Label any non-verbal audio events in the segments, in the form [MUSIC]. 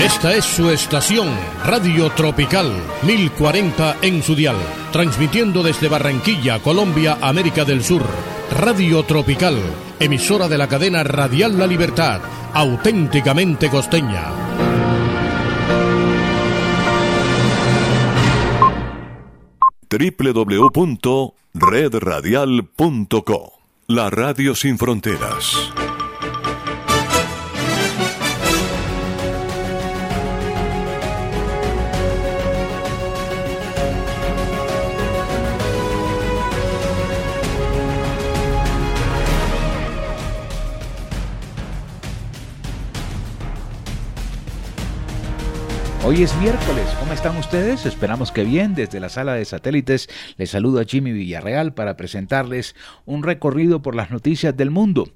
Esta es su estación, Radio Tropical 1040 en su dial, transmitiendo desde Barranquilla, Colombia, América del Sur. Radio Tropical, emisora de la cadena Radial La Libertad, auténticamente costeña. www.redradial.co La Radio Sin Fronteras. Hoy es miércoles, ¿cómo están ustedes? Esperamos que bien. Desde la sala de satélites les saludo a Jimmy Villarreal para presentarles un recorrido por las noticias del mundo.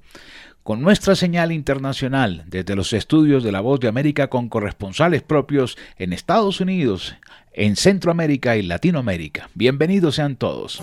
Con nuestra señal internacional desde los estudios de La Voz de América con corresponsales propios en Estados Unidos, en Centroamérica y Latinoamérica. Bienvenidos sean todos.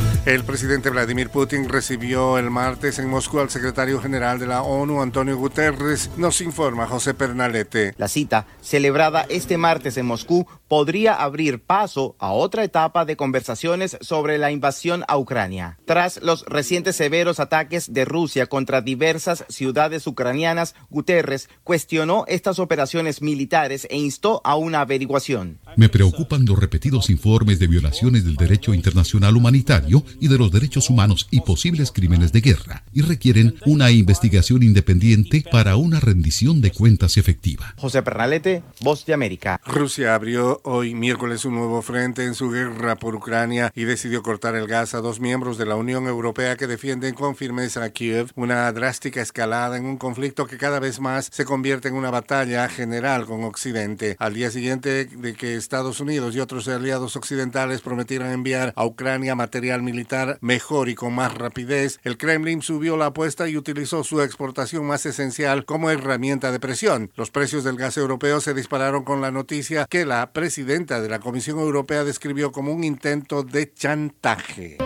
El presidente Vladimir Putin recibió el martes en Moscú al secretario general de la ONU, Antonio Guterres, nos informa José Pernalete. La cita, celebrada este martes en Moscú, podría abrir paso a otra etapa de conversaciones sobre la invasión a Ucrania. Tras los recientes severos ataques de Rusia contra diversas ciudades ucranianas, Guterres cuestionó estas operaciones militares e instó a una averiguación. Me preocupan los repetidos informes de violaciones del derecho internacional humanitario y de los derechos humanos y posibles crímenes de guerra, y requieren una investigación independiente para una rendición de cuentas efectiva. José Pernalete, Voz de América. Rusia abrió hoy miércoles un nuevo frente en su guerra por Ucrania y decidió cortar el gas a dos miembros de la Unión Europea que defienden con firmeza a Kiev, una drástica escalada en un conflicto que cada vez más se convierte en una batalla general con Occidente. Al día siguiente de que Estados Unidos y otros aliados occidentales prometieran enviar a Ucrania material militar mejor y con más rapidez, el Kremlin subió la apuesta y utilizó su exportación más esencial como herramienta de presión. Los precios del gas europeo se dispararon con la noticia que la presidenta de la Comisión Europea describió como un intento de chantaje.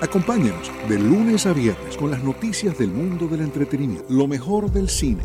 Acompáñenos de lunes a viernes con las noticias del mundo del entretenimiento, lo mejor del cine.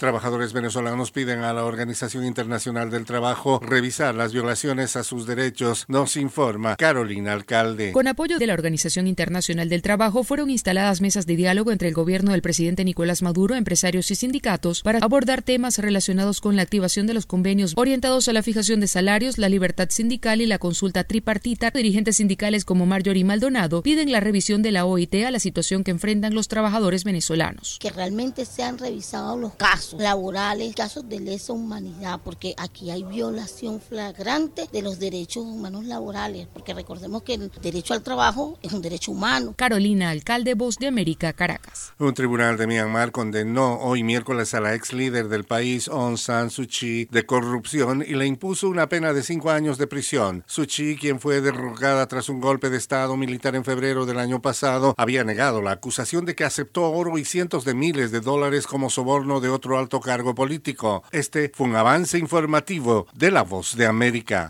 Trabajadores venezolanos piden a la Organización Internacional del Trabajo revisar las violaciones a sus derechos, nos informa Carolina Alcalde. Con apoyo de la Organización Internacional del Trabajo fueron instaladas mesas de diálogo entre el gobierno del presidente Nicolás Maduro, empresarios y sindicatos para abordar temas relacionados con la activación de los convenios orientados a la fijación de salarios, la libertad sindical y la consulta tripartita. Dirigentes sindicales como Marjorie Maldonado piden la revisión de la OIT a la situación que enfrentan los trabajadores venezolanos. Que realmente se han revisado los casos laborales, casos de lesa humanidad, porque aquí hay violación flagrante de los derechos humanos laborales, porque recordemos que el derecho al trabajo es un derecho humano. Carolina, alcalde Voz de América, Caracas. Un tribunal de Myanmar condenó hoy miércoles a la ex líder del país, Aung San Suu Kyi, de corrupción y le impuso una pena de cinco años de prisión. Suu Kyi, quien fue derrocada tras un golpe de Estado militar en febrero del año pasado, había negado la acusación de que aceptó oro y cientos de miles de dólares como soborno de otro alto cargo político. Este fue un avance informativo de La Voz de América.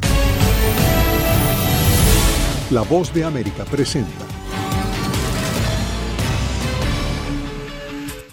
La Voz de América presenta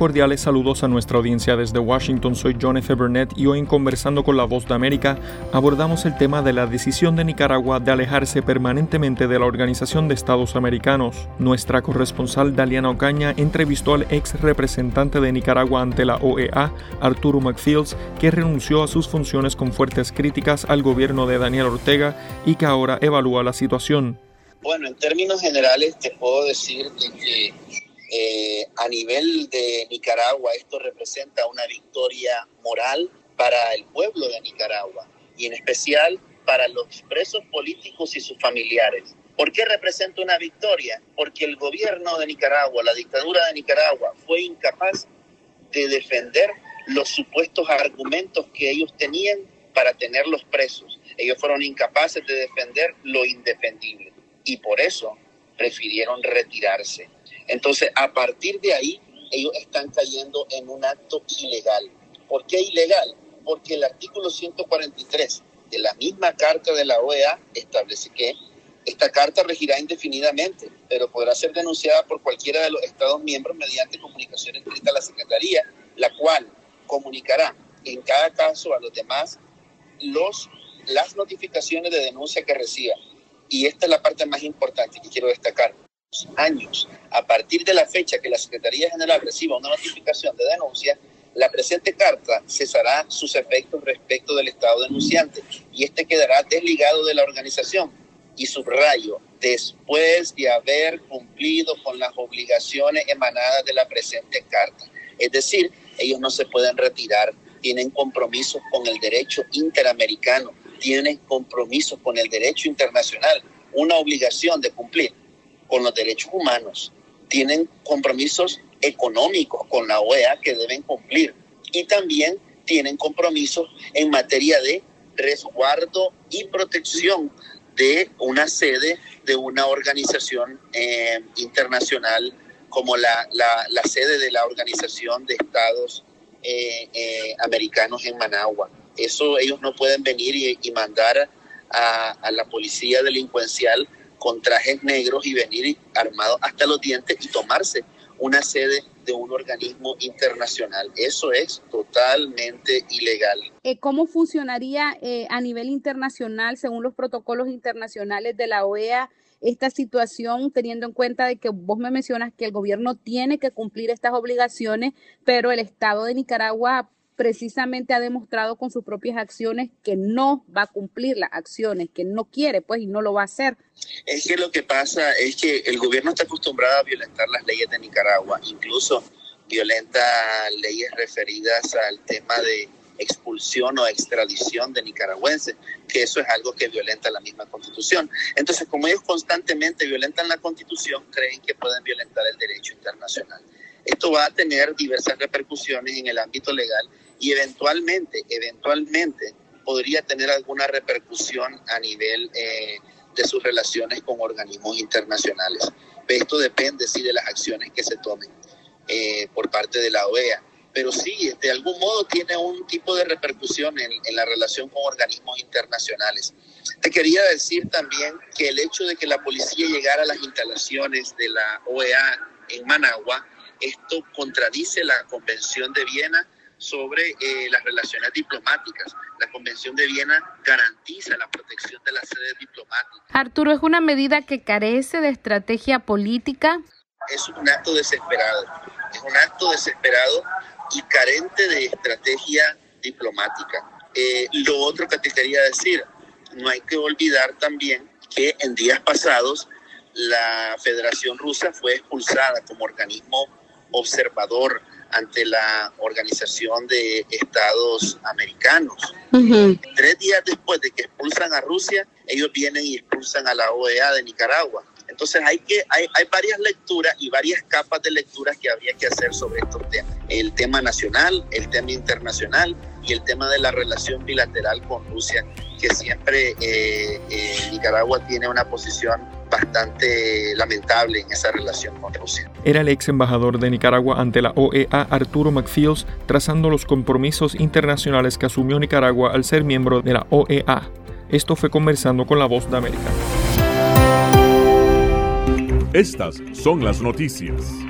Cordiales saludos a nuestra audiencia desde Washington, soy John F. Burnett y hoy en Conversando con la Voz de América abordamos el tema de la decisión de Nicaragua de alejarse permanentemente de la Organización de Estados Americanos. Nuestra corresponsal Daliana Ocaña entrevistó al ex representante de Nicaragua ante la OEA, Arturo McFields, que renunció a sus funciones con fuertes críticas al gobierno de Daniel Ortega y que ahora evalúa la situación. Bueno, en términos generales te puedo decir de que eh, a nivel de Nicaragua esto representa una victoria moral para el pueblo de Nicaragua y en especial para los presos políticos y sus familiares. ¿Por qué representa una victoria? Porque el gobierno de Nicaragua, la dictadura de Nicaragua, fue incapaz de defender los supuestos argumentos que ellos tenían para tenerlos presos. Ellos fueron incapaces de defender lo indefendible y por eso prefirieron retirarse. Entonces, a partir de ahí, ellos están cayendo en un acto ilegal. ¿Por qué ilegal? Porque el artículo 143 de la misma carta de la OEA establece que esta carta regirá indefinidamente, pero podrá ser denunciada por cualquiera de los Estados miembros mediante comunicación escrita a la Secretaría, la cual comunicará en cada caso a los demás las notificaciones de denuncia que reciba. Y esta es la parte más importante que quiero destacar años, a partir de la fecha que la Secretaría General reciba una notificación de denuncia, la presente carta cesará sus efectos respecto del Estado denunciante y este quedará desligado de la organización. Y subrayo, después de haber cumplido con las obligaciones emanadas de la presente carta. Es decir, ellos no se pueden retirar, tienen compromisos con el derecho interamericano, tienen compromisos con el derecho internacional, una obligación de cumplir con los derechos humanos, tienen compromisos económicos con la OEA que deben cumplir y también tienen compromisos en materia de resguardo y protección de una sede de una organización eh, internacional como la, la, sede de la Organización de Estados eh, eh, Americanos en Managua. Eso ellos no pueden venir y, mandar a la policía delincuencial con trajes negros y venir armados hasta los dientes y tomarse una sede de un organismo internacional. Eso es totalmente ilegal. Eh, ¿Cómo funcionaría eh, a nivel internacional, según los protocolos internacionales de la OEA, esta situación, teniendo en cuenta de que vos me mencionas que el gobierno tiene que cumplir estas obligaciones, pero el Estado de Nicaragua precisamente ha demostrado con sus propias acciones que no va a cumplir las acciones, que no quiere, pues, y no lo va a hacer. Es que lo que pasa es que el gobierno está acostumbrado a violentar las leyes de Nicaragua, incluso violenta leyes referidas al tema de expulsión o extradición de nicaragüenses, que eso es algo que violenta la misma constitución. Entonces, como ellos constantemente violentan la constitución, creen que pueden violentar el derecho internacional. Esto va a tener diversas repercusiones en el ámbito legal y eventualmente, eventualmente podría tener alguna repercusión a nivel eh, de sus relaciones con organismos internacionales. Esto depende, sí, de las acciones que se tomen eh, por parte de la OEA. Pero sí, de algún modo tiene un tipo de repercusión en, en la relación con organismos internacionales. Te quería decir también que el hecho de que la policía llegara a las instalaciones de la OEA en Managua, esto contradice la Convención de Viena sobre eh, las relaciones diplomáticas. La Convención de Viena garantiza la protección de las sedes diplomáticas. Arturo, ¿es una medida que carece de estrategia política? Es un acto desesperado, es un acto desesperado y carente de estrategia diplomática. Eh, lo otro que te quería decir, no hay que olvidar también que en días pasados la Federación Rusa fue expulsada como organismo observador ante la Organización de Estados Americanos. Tres días después de que expulsan a Rusia, ellos vienen y expulsan a la OEA de Nicaragua. Entonces hay, que, hay, hay varias lecturas y varias capas de lecturas que habría que hacer sobre estos temas. El tema nacional, el tema internacional y el tema de la relación bilateral con Rusia, que siempre eh, eh, Nicaragua tiene una posición bastante lamentable en esa relación con Rusia. Era el ex embajador de Nicaragua ante la OEA, Arturo McFields, trazando los compromisos internacionales que asumió Nicaragua al ser miembro de la OEA. Esto fue conversando con la voz de América. Estas son las noticias.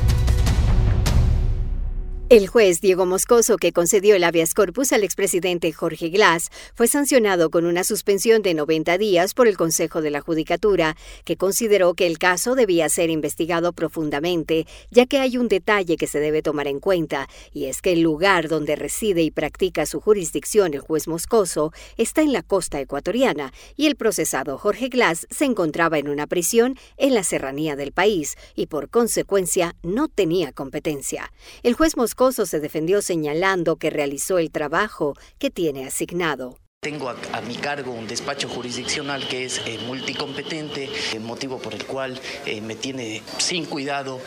El juez Diego Moscoso, que concedió el habeas corpus al expresidente Jorge Glass, fue sancionado con una suspensión de 90 días por el Consejo de la Judicatura, que consideró que el caso debía ser investigado profundamente, ya que hay un detalle que se debe tomar en cuenta, y es que el lugar donde reside y practica su jurisdicción el juez Moscoso está en la costa ecuatoriana, y el procesado Jorge Glass se encontraba en una prisión en la serranía del país, y por consecuencia no tenía competencia. El juez Moscoso se defendió señalando que realizó el trabajo que tiene asignado. Tengo a, mi cargo un despacho jurisdiccional que es eh, multicompetente, el motivo por el cual eh, me tiene sin cuidado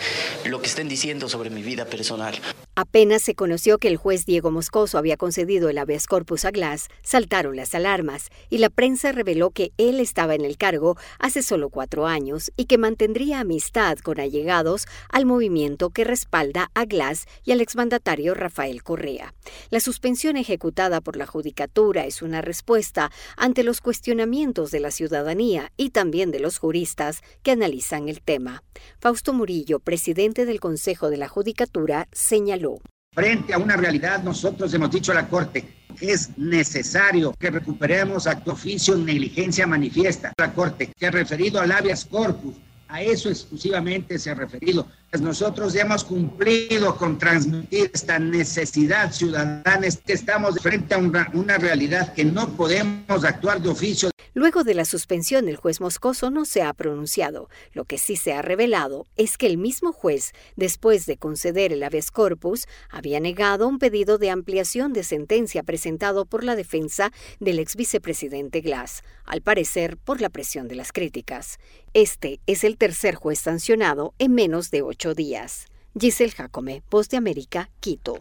lo que estén diciendo sobre mi vida personal. Apenas se conoció que el juez Diego Moscoso había concedido el habeas corpus a Glass, saltaron las alarmas y la prensa reveló que él estaba en el cargo hace solo cuatro años y que mantendría amistad con allegados al movimiento que respalda a Glass y al exmandatario Rafael Correa. La suspensión ejecutada por la Judicatura es una respuesta ante los cuestionamientos de la ciudadanía y también de los juristas que analizan el tema. Fausto Murillo, presidente del Consejo de la Judicatura, señaló Frente a una realidad, nosotros hemos dicho a la Corte que es necesario que recuperemos acto oficio negligencia manifiesta. La Corte que ha referido al habeas corpus, a eso exclusivamente se ha referido. Pues nosotros ya hemos cumplido con transmitir esta necesidad ciudadana, que estamos frente a una, una realidad que no podemos actuar de oficio. Luego de la suspensión, el juez Moscoso no se ha pronunciado. Lo que sí se ha revelado es que el mismo juez, después de conceder el habeas corpus, había negado un pedido de ampliación de sentencia presentado por la defensa del ex vicepresidente Glass, al parecer por la presión de las críticas. Este es el tercer juez sancionado en menos de ocho días. Giselle Jacome, Voz de América, Quito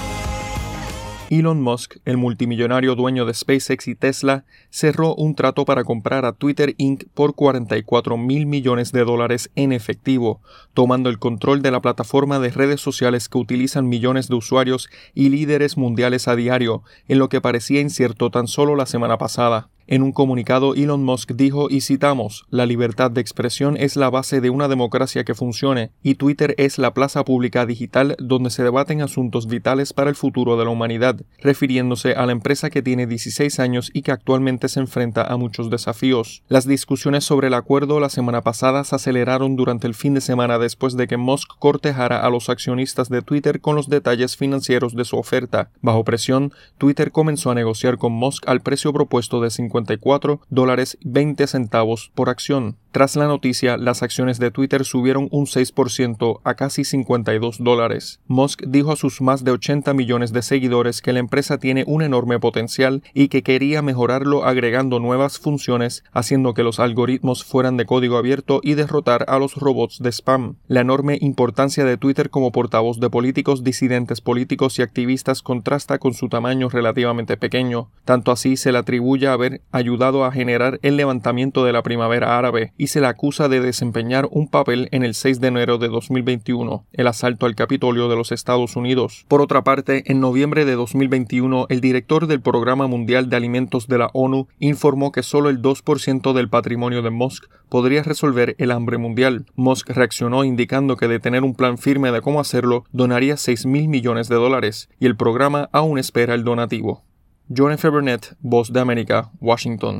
Elon Musk, el multimillonario dueño de SpaceX y Tesla, cerró un trato para comprar a Twitter Inc. por 44 mil millones de dólares en efectivo, tomando el control de la plataforma de redes sociales que utilizan millones de usuarios y líderes mundiales a diario, en lo que parecía incierto tan solo la semana pasada. En un comunicado, Elon Musk dijo, y citamos, la libertad de expresión es la base de una democracia que funcione, y Twitter es la plaza pública digital donde se debaten asuntos vitales para el futuro de la humanidad, refiriéndose a la empresa que tiene 16 años y que actualmente se enfrenta a muchos desafíos. Las discusiones sobre el acuerdo la semana pasada se aceleraron durante el fin de semana después de que Musk cortejara a los accionistas de Twitter con los detalles financieros de su oferta. Bajo presión, Twitter comenzó a negociar con Musk al precio propuesto de 50 dólares 20 centavos por acción. Tras la noticia, las acciones de Twitter subieron un 6% a casi 52 dólares. Musk dijo a sus más de 80 millones de seguidores que la empresa tiene un enorme potencial y que quería mejorarlo agregando nuevas funciones, haciendo que los algoritmos fueran de código abierto y derrotar a los robots de spam. La enorme importancia de Twitter como portavoz de políticos, disidentes políticos y activistas contrasta con su tamaño relativamente pequeño. Tanto así se le atribuye haber ayudado a generar el levantamiento de la primavera árabe y se le acusa de desempeñar un papel en el 6 de enero de 2021, el asalto al Capitolio de los Estados Unidos. Por otra parte, en noviembre de 2021, el director del Programa Mundial de Alimentos de la ONU informó que solo el 2% del patrimonio de Musk podría resolver el hambre mundial. Musk reaccionó indicando que de tener un plan firme de cómo hacerlo, donaría 6 mil millones de dólares, y el programa aún espera el donativo. John F. Burnett, Voz de América, Washington.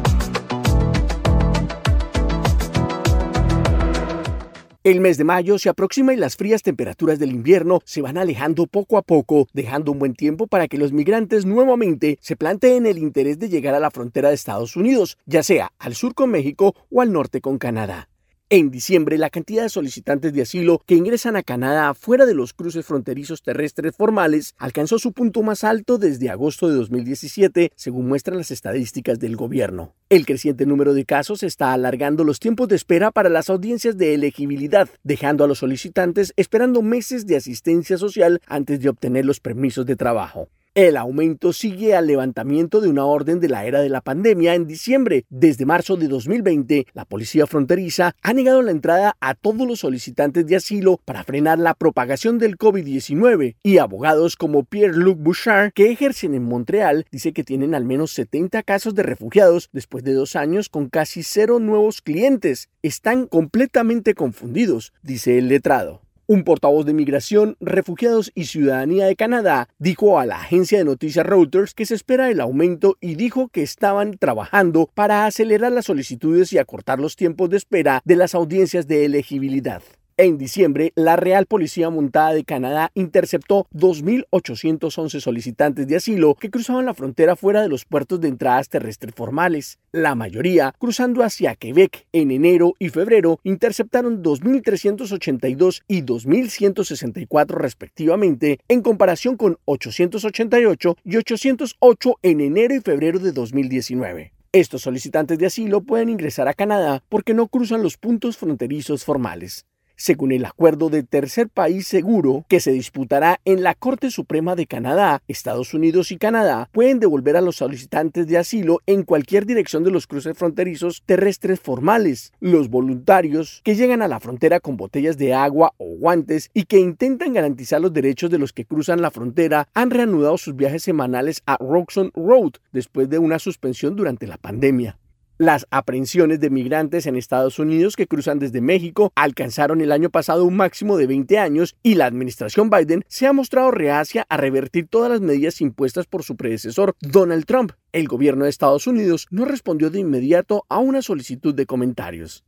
El mes de mayo se aproxima y las frías temperaturas del invierno se van alejando poco a poco, dejando un buen tiempo para que los migrantes nuevamente se planteen el interés de llegar a la frontera de Estados Unidos, ya sea al sur con México o al norte con Canadá. En diciembre, la cantidad de solicitantes de asilo que ingresan a Canadá fuera de los cruces fronterizos terrestres formales alcanzó su punto más alto desde agosto de 2017, según muestran las estadísticas del gobierno. El creciente número de casos está alargando los tiempos de espera para las audiencias de elegibilidad, dejando a los solicitantes esperando meses de asistencia social antes de obtener los permisos de trabajo. El aumento sigue al levantamiento de una orden de la era de la pandemia en diciembre. Desde marzo de 2020, la policía fronteriza ha negado la entrada a todos los solicitantes de asilo para frenar la propagación del COVID-19 y abogados como Pierre-Luc Bouchard, que ejercen en Montreal, dice que tienen al menos 70 casos de refugiados después de dos años con casi cero nuevos clientes. Están completamente confundidos, dice el letrado. Un portavoz de Migración, Refugiados y Ciudadanía de Canadá dijo a la agencia de noticias Reuters que se espera el aumento y dijo que estaban trabajando para acelerar las solicitudes y acortar los tiempos de espera de las audiencias de elegibilidad. En diciembre, la Real Policía Montada de Canadá interceptó 2.811 solicitantes de asilo que cruzaban la frontera fuera de los puertos de entradas terrestres formales. La mayoría, cruzando hacia Quebec en enero y febrero, interceptaron 2.382 y 2.164 respectivamente, en comparación con 888 y 808 en enero y febrero de 2019. Estos solicitantes de asilo pueden ingresar a Canadá porque no cruzan los puntos fronterizos formales según el acuerdo de tercer país seguro que se disputará en la Corte Suprema de Canadá, Estados Unidos y Canadá pueden devolver a los solicitantes de asilo en cualquier dirección de los cruces fronterizos terrestres formales. Los voluntarios que llegan a la frontera con botellas de agua o guantes y que intentan garantizar los derechos de los que cruzan la frontera han reanudado sus viajes semanales a Roxon Road después de una suspensión durante la pandemia. Las aprehensiones de migrantes en Estados Unidos que cruzan desde México alcanzaron el año pasado un máximo de 20 años y la administración Biden se ha mostrado reacia a revertir todas las medidas impuestas por su predecesor, Donald Trump. El gobierno de Estados Unidos no respondió de inmediato a una solicitud de comentarios.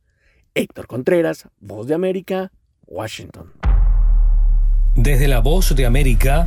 Héctor Contreras, Voz de América, Washington. Desde la Voz de América,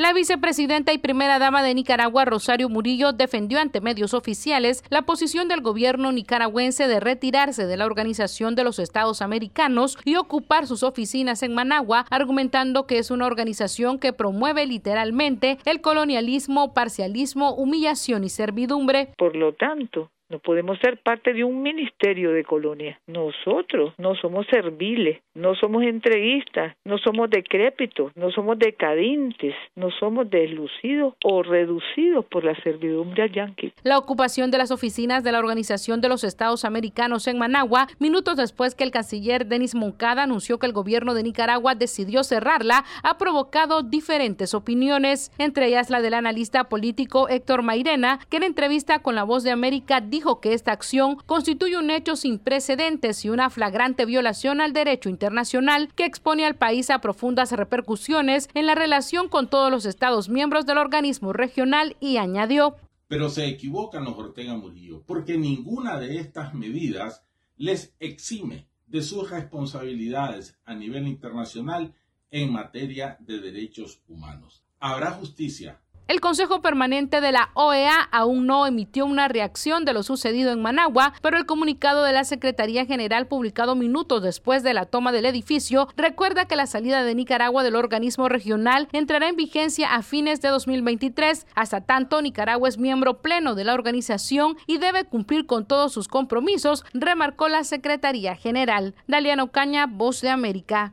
La vicepresidenta y primera dama de Nicaragua, Rosario Murillo, defendió ante medios oficiales la posición del gobierno nicaragüense de retirarse de la Organización de los Estados Americanos y ocupar sus oficinas en Managua, argumentando que es una organización que promueve literalmente el colonialismo, parcialismo, humillación y servidumbre. Por lo tanto, no podemos ser parte de un ministerio de colonia. Nosotros no somos serviles, no somos entreguistas, no somos decrépitos, no somos decadentes, no somos deslucidos o reducidos por la servidumbre al yanqui. La ocupación de las oficinas de la Organización de los Estados Americanos en Managua, minutos después que el canciller Denis Moncada anunció que el gobierno de Nicaragua decidió cerrarla, ha provocado diferentes opiniones, entre ellas la del analista político Héctor Mairena, que en entrevista con La Voz de América dijo dijo que esta acción constituye un hecho sin precedentes y una flagrante violación al derecho internacional que expone al país a profundas repercusiones en la relación con todos los Estados miembros del organismo regional y añadió. Pero se equivocan los Ortega Murillo, porque ninguna de estas medidas les exime de sus responsabilidades a nivel internacional en materia de derechos humanos. Habrá justicia, el Consejo Permanente de la OEA aún no emitió una reacción de lo sucedido en Managua, pero el comunicado de la Secretaría General publicado minutos después de la toma del edificio recuerda que la salida de Nicaragua del organismo regional entrará en vigencia a fines de 2023. Hasta tanto, Nicaragua es miembro pleno de la organización y debe cumplir con todos sus compromisos, remarcó la Secretaría General. Daliano Caña, Voz de América.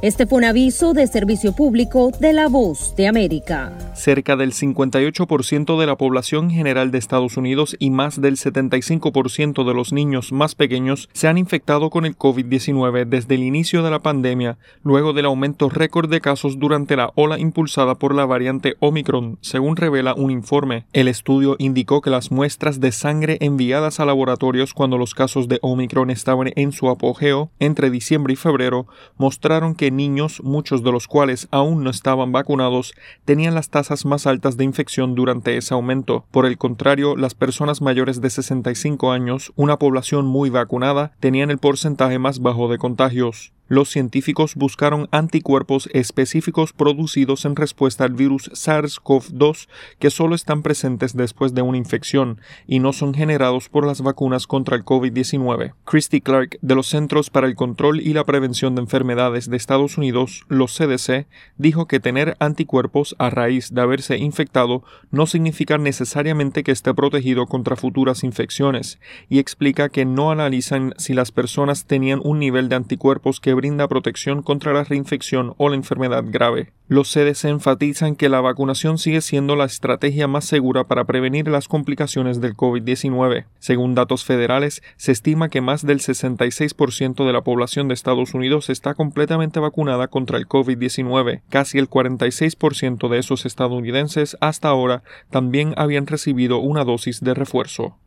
Este fue un aviso de servicio público de La Voz de América. Cerca del 58% de la población general de Estados Unidos y más del 75% de los niños más pequeños se han infectado con el COVID-19 desde el inicio de la pandemia, luego del aumento récord de casos durante la ola impulsada por la variante Omicron, según revela un informe. El estudio indicó que las muestras de sangre enviadas a laboratorios cuando los casos de Omicron estaban en su apogeo entre diciembre y febrero mostraron que niños, muchos de los cuales aún no estaban vacunados, tenían las tasas más altas de infección durante ese aumento. Por el contrario, las personas mayores de 65 años, una población muy vacunada, tenían el porcentaje más bajo de contagios los científicos buscaron anticuerpos específicos producidos en respuesta al virus SARS-CoV-2 que solo están presentes después de una infección y no son generados por las vacunas contra el COVID-19. Christy Clark de los Centros para el Control y la Prevención de Enfermedades de Estados Unidos, los CDC, dijo que tener anticuerpos a raíz de haberse infectado no significa necesariamente que esté protegido contra futuras infecciones y explica que no analizan si las personas tenían un nivel de anticuerpos que brinda protección contra la reinfección o la enfermedad grave. Los CDC enfatizan que la vacunación sigue siendo la estrategia más segura para prevenir las complicaciones del COVID-19. Según datos federales, se estima que más del 66% de la población de Estados Unidos está completamente vacunada contra el COVID-19. Casi el 46% de esos estadounidenses hasta ahora también habían recibido una dosis de refuerzo.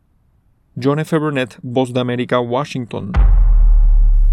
John F. Burnett, Voz de América, Washington.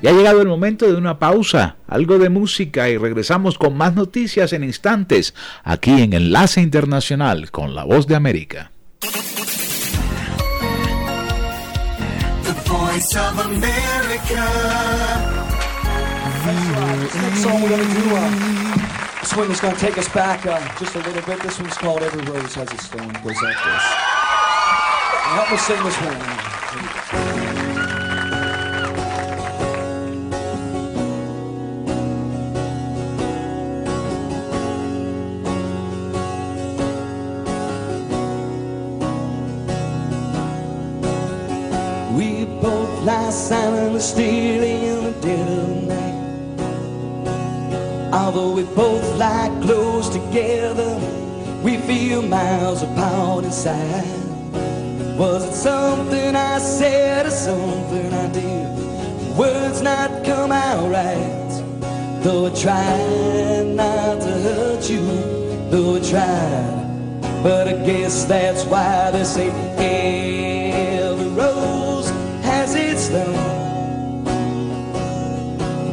Y ha llegado el momento de una pausa, algo de música y regresamos con más noticias en instantes aquí en Enlace Internacional con la Voz de América. This one is going to take us back uh, just a little bit. This one's called Every Rose Has Its Thorn. Goes like this. Help me sing this one. Lie silent still in the dead of night. Although we both lie close together, we feel miles apart inside. Was it something I said or something I did? Words not come out right. Though I tried not to hurt you, though I tried. But I guess that's why they say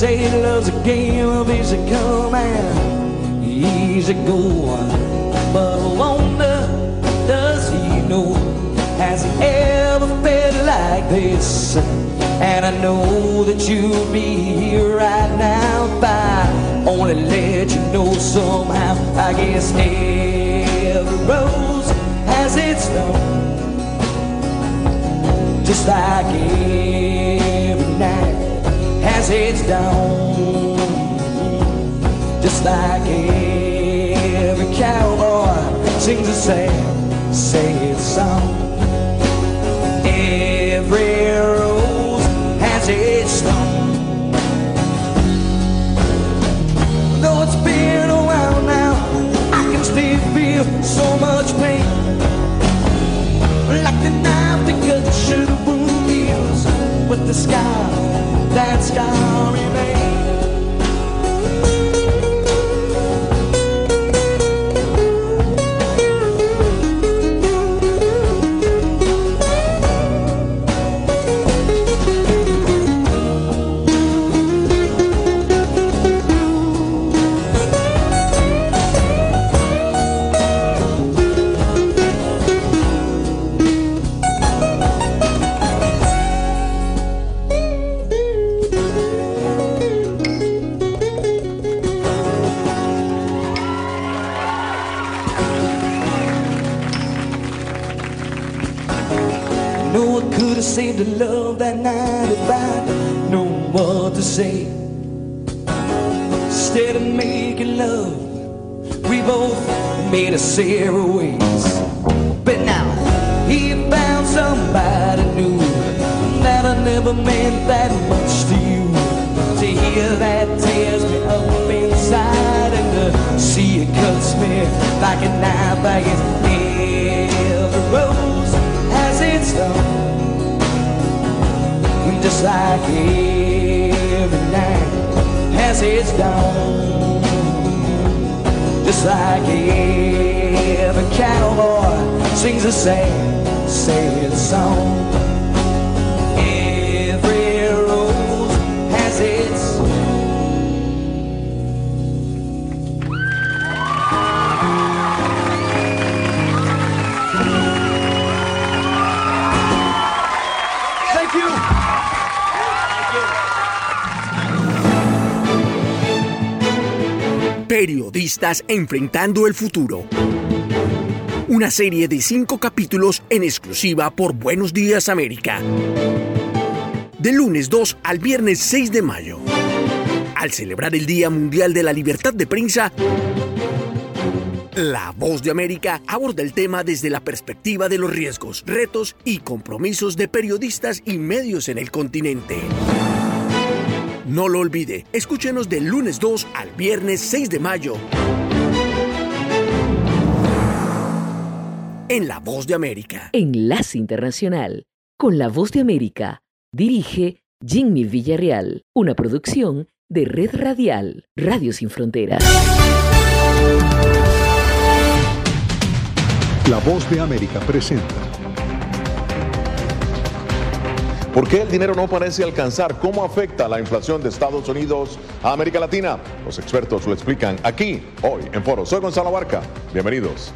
say loves a game of easy come and easy go. But I wonder does he know? Has he ever felt like this? And I know that you'll be here right now if I only let you know somehow. I guess every rose has its thorn, just like night has its dawn, just like every cowboy sings a sad, sad song. Every rose has its stone. Though it's been a while now, I can still feel so much pain. Like the knife that cuts the wound but the scar, that scar remains. Us. But now he found somebody new that I never meant that much to you. To hear that tears me up inside and to see it cuts me like a knife. I guess every rose has its thorn, just like every night has its dawn, just like sings a sad, sad song. Every rose has its Thank you. Periodistas enfrentando el futuro. Una serie de cinco capítulos en exclusiva por Buenos Días América. De lunes 2 al viernes 6 de mayo. Al celebrar el Día Mundial de la Libertad de Prensa, La Voz de América aborda el tema desde la perspectiva de los riesgos, retos y compromisos de periodistas y medios en el continente. No lo olvide, escúchenos del lunes 2 al viernes 6 de mayo. En La Voz de América. Enlace Internacional con La Voz de América. Dirige Jimmy Villarreal, una producción de Red Radial, Radio Sin Fronteras. La voz de América presenta. ¿Por qué el dinero no parece alcanzar? ¿Cómo afecta la inflación de Estados Unidos a América Latina? Los expertos lo explican aquí, hoy, en Foro. Soy Gonzalo Barca. Bienvenidos.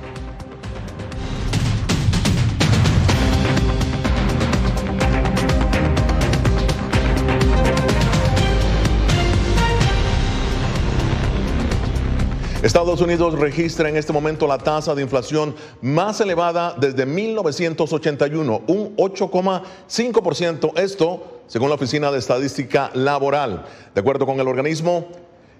Estados Unidos registra en este momento la tasa de inflación más elevada desde 1981, un 8,5%. Esto según la Oficina de Estadística Laboral. De acuerdo con el organismo,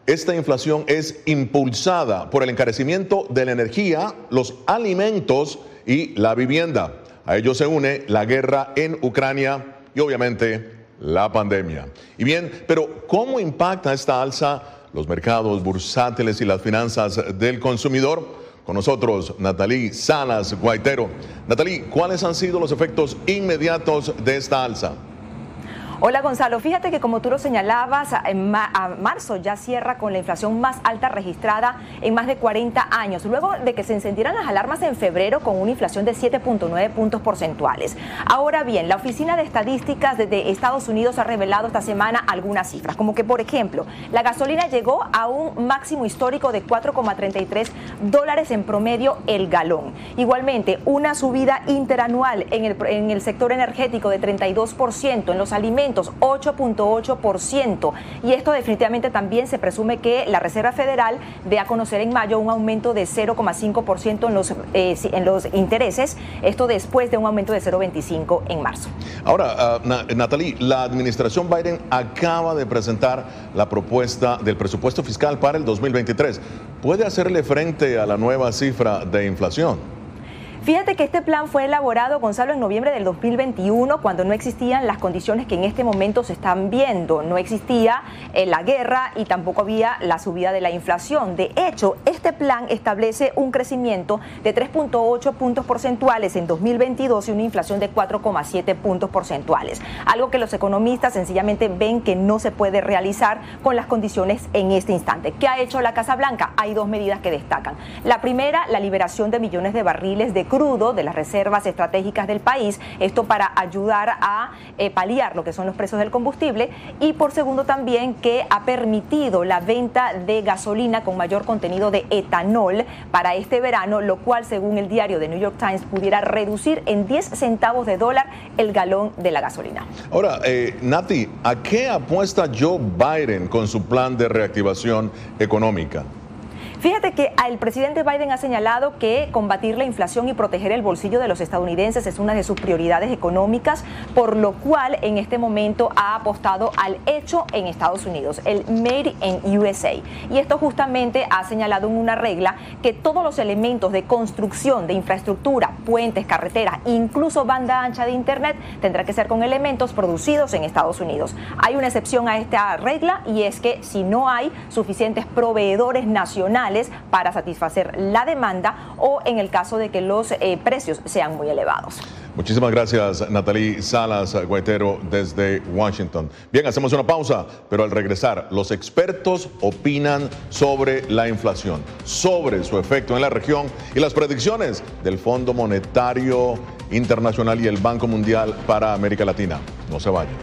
esta inflación es impulsada por el encarecimiento de la energía, los alimentos y la vivienda. A ello se une la guerra en Ucrania y obviamente la pandemia. Y bien, pero ¿cómo impacta esta alza los mercados bursátiles y las finanzas del consumidor? Con nosotros, Natalí Salas Guaitero. Natalí, ¿cuáles han sido los efectos inmediatos de esta alza? Hola Gonzalo, fíjate que como tú lo señalabas, en marzo ya cierra con la inflación más alta registrada en más de 40 años, luego de que se encendieran las alarmas en febrero con una inflación de 7.9 puntos porcentuales. Ahora bien, la Oficina de Estadísticas de Estados Unidos ha revelado esta semana algunas cifras, como que por ejemplo, la gasolina llegó a un máximo histórico de 4,33 dólares en promedio el galón. Igualmente, una subida interanual en en el sector energético de 32%, en los alimentos 8.8%. Y esto definitivamente también se presume que la Reserva Federal dé a conocer en mayo un aumento de 0,5% en los, eh, en los intereses, esto después de un aumento de 0,25 en marzo. Ahora, uh, Natalie, la administración Biden acaba de presentar la propuesta del presupuesto fiscal para el 2023. ¿Puede hacerle frente a la nueva cifra de inflación? Fíjate que este plan fue elaborado, Gonzalo, en noviembre del 2021, cuando no existían las condiciones que en este momento se están viendo. No existía eh, la guerra y tampoco había la subida de la inflación. De hecho, este plan establece un crecimiento de 3.8 puntos porcentuales en 2022 y una inflación de 4,7 puntos porcentuales. Algo que los economistas sencillamente ven que no se puede realizar con las condiciones en este instante. ¿Qué ha hecho la Casa Blanca? Hay dos medidas que destacan. La primera, la liberación de millones de barriles de crudo de las reservas estratégicas del país, esto para ayudar a eh, paliar lo que son los precios del combustible y por segundo también que ha permitido la venta de gasolina con mayor contenido de etanol para este verano, lo cual según el diario de New York Times pudiera reducir en 10 centavos de dólar el galón de la gasolina. Ahora, eh, Nati, ¿a qué apuesta Joe Biden con su plan de reactivación económica? Fíjate que el presidente Biden ha señalado que combatir la inflación y proteger el bolsillo de los estadounidenses es una de sus prioridades económicas, por lo cual en este momento ha apostado al hecho en Estados Unidos, el Made in USA. Y esto justamente ha señalado en una regla que todos los elementos de construcción, de infraestructura, puentes, carreteras, incluso banda ancha de Internet, tendrá que ser con elementos producidos en Estados Unidos. Hay una excepción a esta regla y es que si no hay suficientes proveedores nacionales, para satisfacer la demanda o en el caso de que los eh, precios sean muy elevados. Muchísimas gracias, Natalie Salas Guaitero, desde Washington. Bien, hacemos una pausa, pero al regresar, los expertos opinan sobre la inflación, sobre su efecto en la región y las predicciones del Fondo Monetario Internacional y el Banco Mundial para América Latina. No se vayan.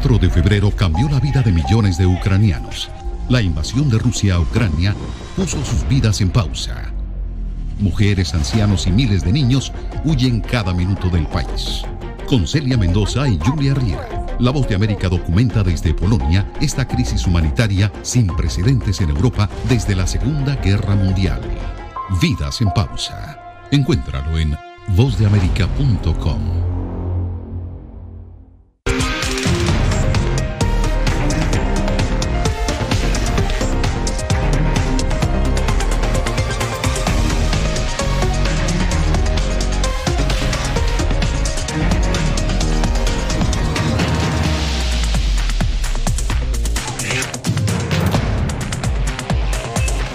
4 de febrero cambió la vida de millones de ucranianos. La invasión de Rusia a Ucrania puso sus vidas en pausa. Mujeres, ancianos y miles de niños huyen cada minuto del país. Con Celia Mendoza y Julia Riera, La Voz de América documenta desde Polonia esta crisis humanitaria sin precedentes en Europa desde la Segunda Guerra Mundial. Vidas en pausa. Encuéntralo en vozdeamerica.com.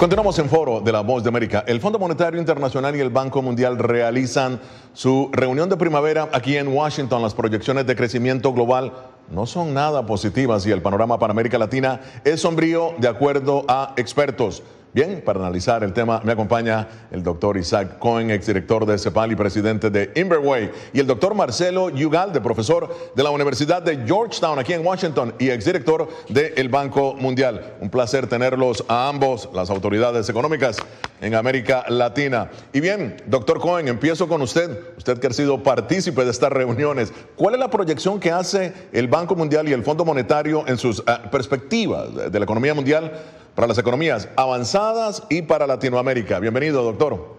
Continuamos en foro de la Voz de América. El Fondo Monetario Internacional y el Banco Mundial realizan su reunión de primavera aquí en Washington. Las proyecciones de crecimiento global no son nada positivas y el panorama para América Latina es sombrío de acuerdo a expertos. Bien, para analizar el tema me acompaña el doctor Isaac Cohen, exdirector de CEPAL y presidente de Inverway, y el doctor Marcelo Yugalde, profesor de la Universidad de Georgetown aquí en Washington y exdirector del Banco Mundial. Un placer tenerlos a ambos, las autoridades económicas en América Latina. Y bien, doctor Cohen, empiezo con usted, usted que ha sido partícipe de estas reuniones. ¿Cuál es la proyección que hace el Banco Mundial y el Fondo Monetario en sus ah, perspectivas de la economía mundial? Para las economías avanzadas y para Latinoamérica. Bienvenido, doctor.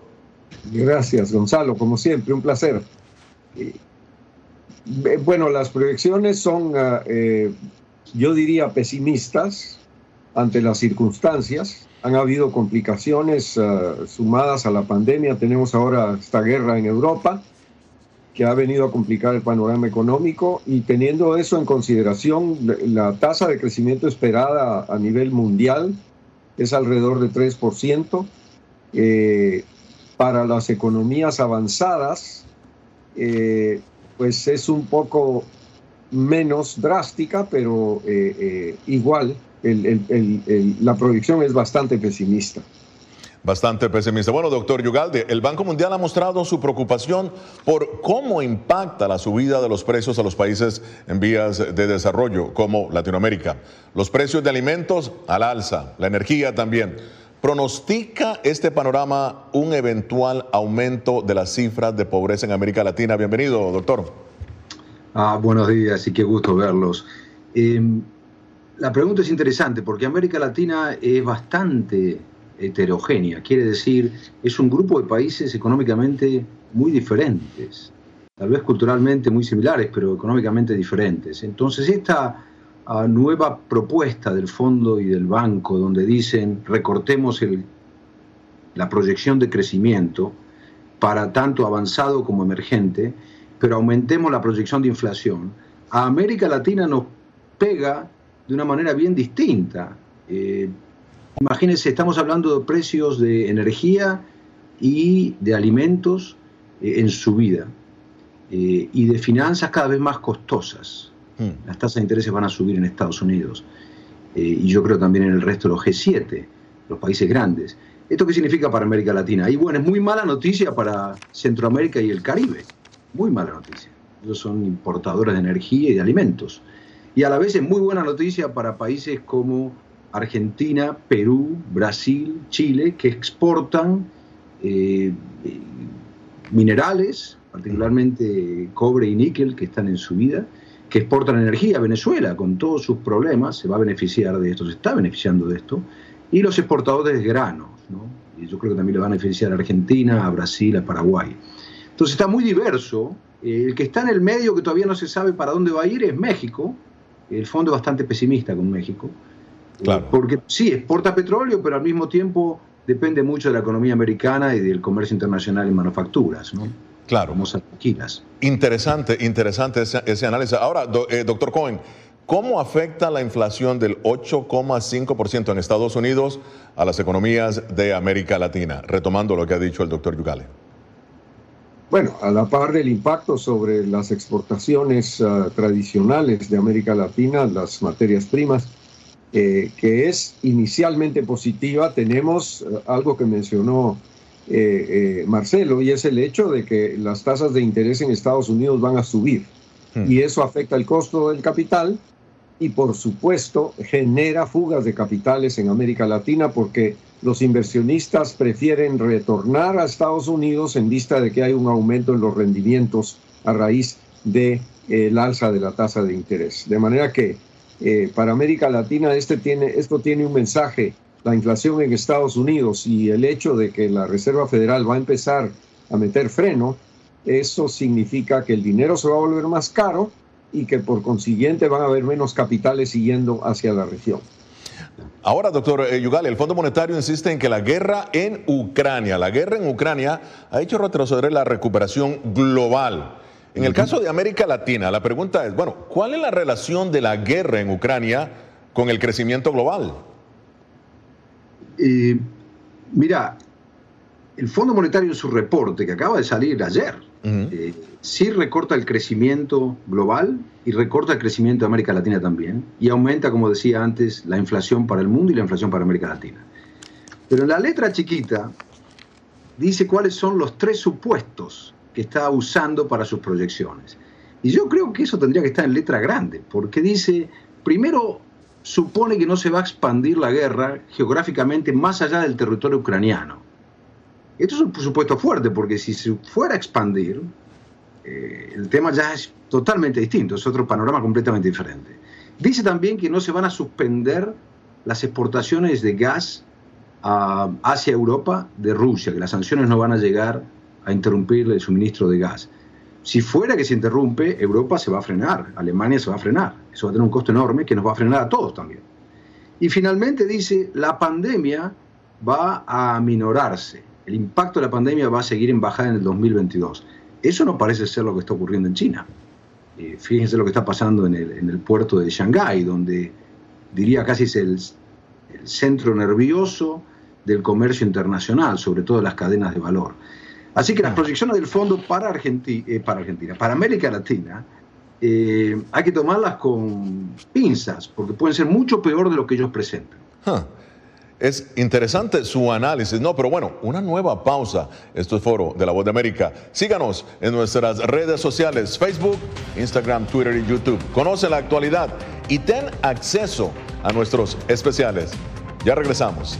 Gracias, Gonzalo, como siempre, un placer. Eh, bueno, las proyecciones son, ah, eh, yo diría, pesimistas ante las circunstancias. Han habido complicaciones ah, sumadas a la pandemia. Tenemos ahora esta guerra en Europa que ha venido a complicar el panorama económico y teniendo eso en consideración, la tasa de crecimiento esperada a nivel mundial es alrededor de 3%. Eh, para las economías avanzadas, eh, pues es un poco menos drástica, pero eh, igual la proyección es bastante pesimista bastante pesimista. Bueno, doctor Yugalde, el Banco Mundial ha mostrado su preocupación por cómo impacta la subida de los precios a los países en vías de desarrollo, como Latinoamérica. Los precios de alimentos al alza, la energía también. ¿Pronostica este panorama un eventual aumento de las cifras de pobreza en América Latina? Bienvenido, doctor. Ah, buenos días y qué gusto verlos. Em, la pregunta es interesante porque América Latina es bastante heterogénea, quiere decir, es un grupo de países económicamente muy diferentes, tal vez culturalmente muy similares, pero económicamente diferentes. Entonces, esta ah, nueva propuesta del fondo y del banco, donde dicen recortemos el, la proyección de crecimiento para tanto avanzado como emergente, pero aumentemos la proyección de inflación, a América Latina nos pega de una manera bien distinta. Eh, Imagínense, estamos hablando de precios de energía y de alimentos eh, en subida eh, y de finanzas cada vez más costosas. Hmm. Las tasas de intereses van a subir en Estados Unidos eh, y yo creo también en el resto de los G7, los países grandes. ¿Esto qué significa para América Latina? Y bueno, es muy mala noticia para Centroamérica y el Caribe. Muy mala noticia. Ellos son importadores de energía y de alimentos. Y a la vez es muy buena noticia para países como Argentina, Perú, Brasil, Chile, que exportan eh, minerales, particularmente cobre y níquel, que están en su vida, que exportan energía. a Venezuela, con todos sus problemas, se va a beneficiar de esto, se está beneficiando de esto. Y los exportadores de granos, ¿no? y yo creo que también le van a beneficiar a Argentina, a Brasil, a Paraguay. Entonces está muy diverso. El que está en el medio, que todavía no se sabe para dónde va a ir, es México. El fondo es bastante pesimista con México. Porque sí, exporta petróleo, pero al mismo tiempo depende mucho de la economía americana y del comercio internacional en manufacturas, ¿no? Claro. Como Interesante, interesante ese, análisis. Ahora, eh, doctor Cohen, ¿cómo afecta la inflación del 8,5% en Estados Unidos a las economías de América Latina? Retomando lo que ha dicho el doctor Yugale. Bueno, a la par del impacto sobre las exportaciones ah, tradicionales de América Latina, las materias primas, eh, que es inicialmente positiva, tenemos eh, algo que mencionó eh, Marcelo, y es el hecho de que las tasas de interés en Estados Unidos van a subir. Hmm. Y eso afecta el costo del capital y por supuesto genera fugas de capitales en América Latina porque los inversionistas prefieren retornar a Estados Unidos en vista de que hay un aumento en los rendimientos a raíz del de, alza de la tasa de interés. De manera que eh, para América Latina este tiene, esto tiene un mensaje, la inflación en Estados Unidos y el hecho de que la Reserva Federal va a empezar a meter freno, eso significa que el dinero se va a volver más caro y que por consiguiente van a haber menos capitales siguiendo hacia la región. Ahora, doctor eh, Yugali, el Fondo Monetario insiste en que la guerra en Ucrania, la guerra en Ucrania ha hecho retroceder la recuperación global. En el caso de América Latina, la pregunta es, bueno, ¿cuál es la relación de la guerra en Ucrania con el crecimiento global? Eh, Mira, el Fondo Monetario en su reporte que acaba de salir ayer, eh, sí recorta el crecimiento global y recorta el crecimiento de América Latina también, y aumenta, como decía antes, la inflación para el mundo y la inflación para América Latina. Pero en la letra chiquita dice cuáles son los tres supuestos que está usando para sus proyecciones. Y yo creo que eso tendría que estar en letra grande, porque dice, primero, supone que no se va a expandir la guerra geográficamente más allá del territorio ucraniano. Esto es un supuesto fuerte, porque si se fuera a expandir, eh, el tema ya es totalmente distinto, es otro panorama completamente diferente. Dice también que no se van a suspender las exportaciones de gas hacia Europa de Rusia, que las sanciones no van a llegar a interrumpir el suministro de gas. Si fuera que se interrumpe, Europa se va a frenar, Alemania se va a frenar. Eso va a tener un costo enorme que nos va a frenar a todos también. Y finalmente dice, la pandemia va a aminorarse. El impacto de la pandemia va a seguir en bajada en el 2022. Eso no parece ser lo que está ocurriendo en China. Eh, fíjense lo que está pasando en el, puerto de Shanghái, donde diría casi es el, el centro nervioso del comercio internacional, sobre todo las cadenas de valor. Así que las proyecciones del fondo para, Argentina, eh, para Argentina, para América Latina, eh, hay que tomarlas con pinzas, porque pueden ser mucho peor de lo que ellos presentan. Es interesante su análisis, no, pero bueno, una nueva pausa. Esto es Foro de la Voz de América. Síganos en nuestras redes sociales, Facebook, Instagram, Twitter y YouTube. Conoce la actualidad y ten acceso a nuestros especiales. Ya regresamos.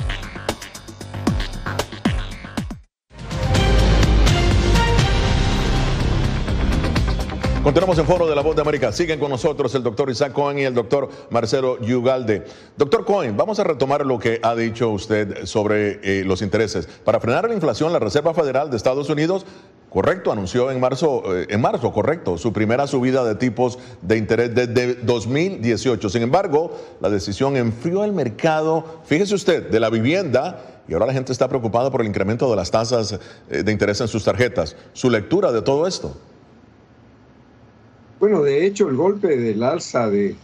Continuamos en Foro de la Voz de América. Siguen con nosotros el doctor Isaac Cohen y el doctor Marcelo Yugalde. Doctor Cohen, vamos a retomar lo que ha dicho usted sobre eh, los intereses. Para frenar la inflación, la Reserva Federal de Estados Unidos Correcto, anunció en marzo, eh, en marzo, correcto, su primera subida de tipos de interés desde 2018. Sin embargo, la decisión enfrió el mercado, fíjese usted, de la vivienda y ahora la gente está preocupada por el incremento de las tasas eh, de interés en sus tarjetas. ¿Su lectura de todo esto? Bueno, de hecho, el golpe del alza de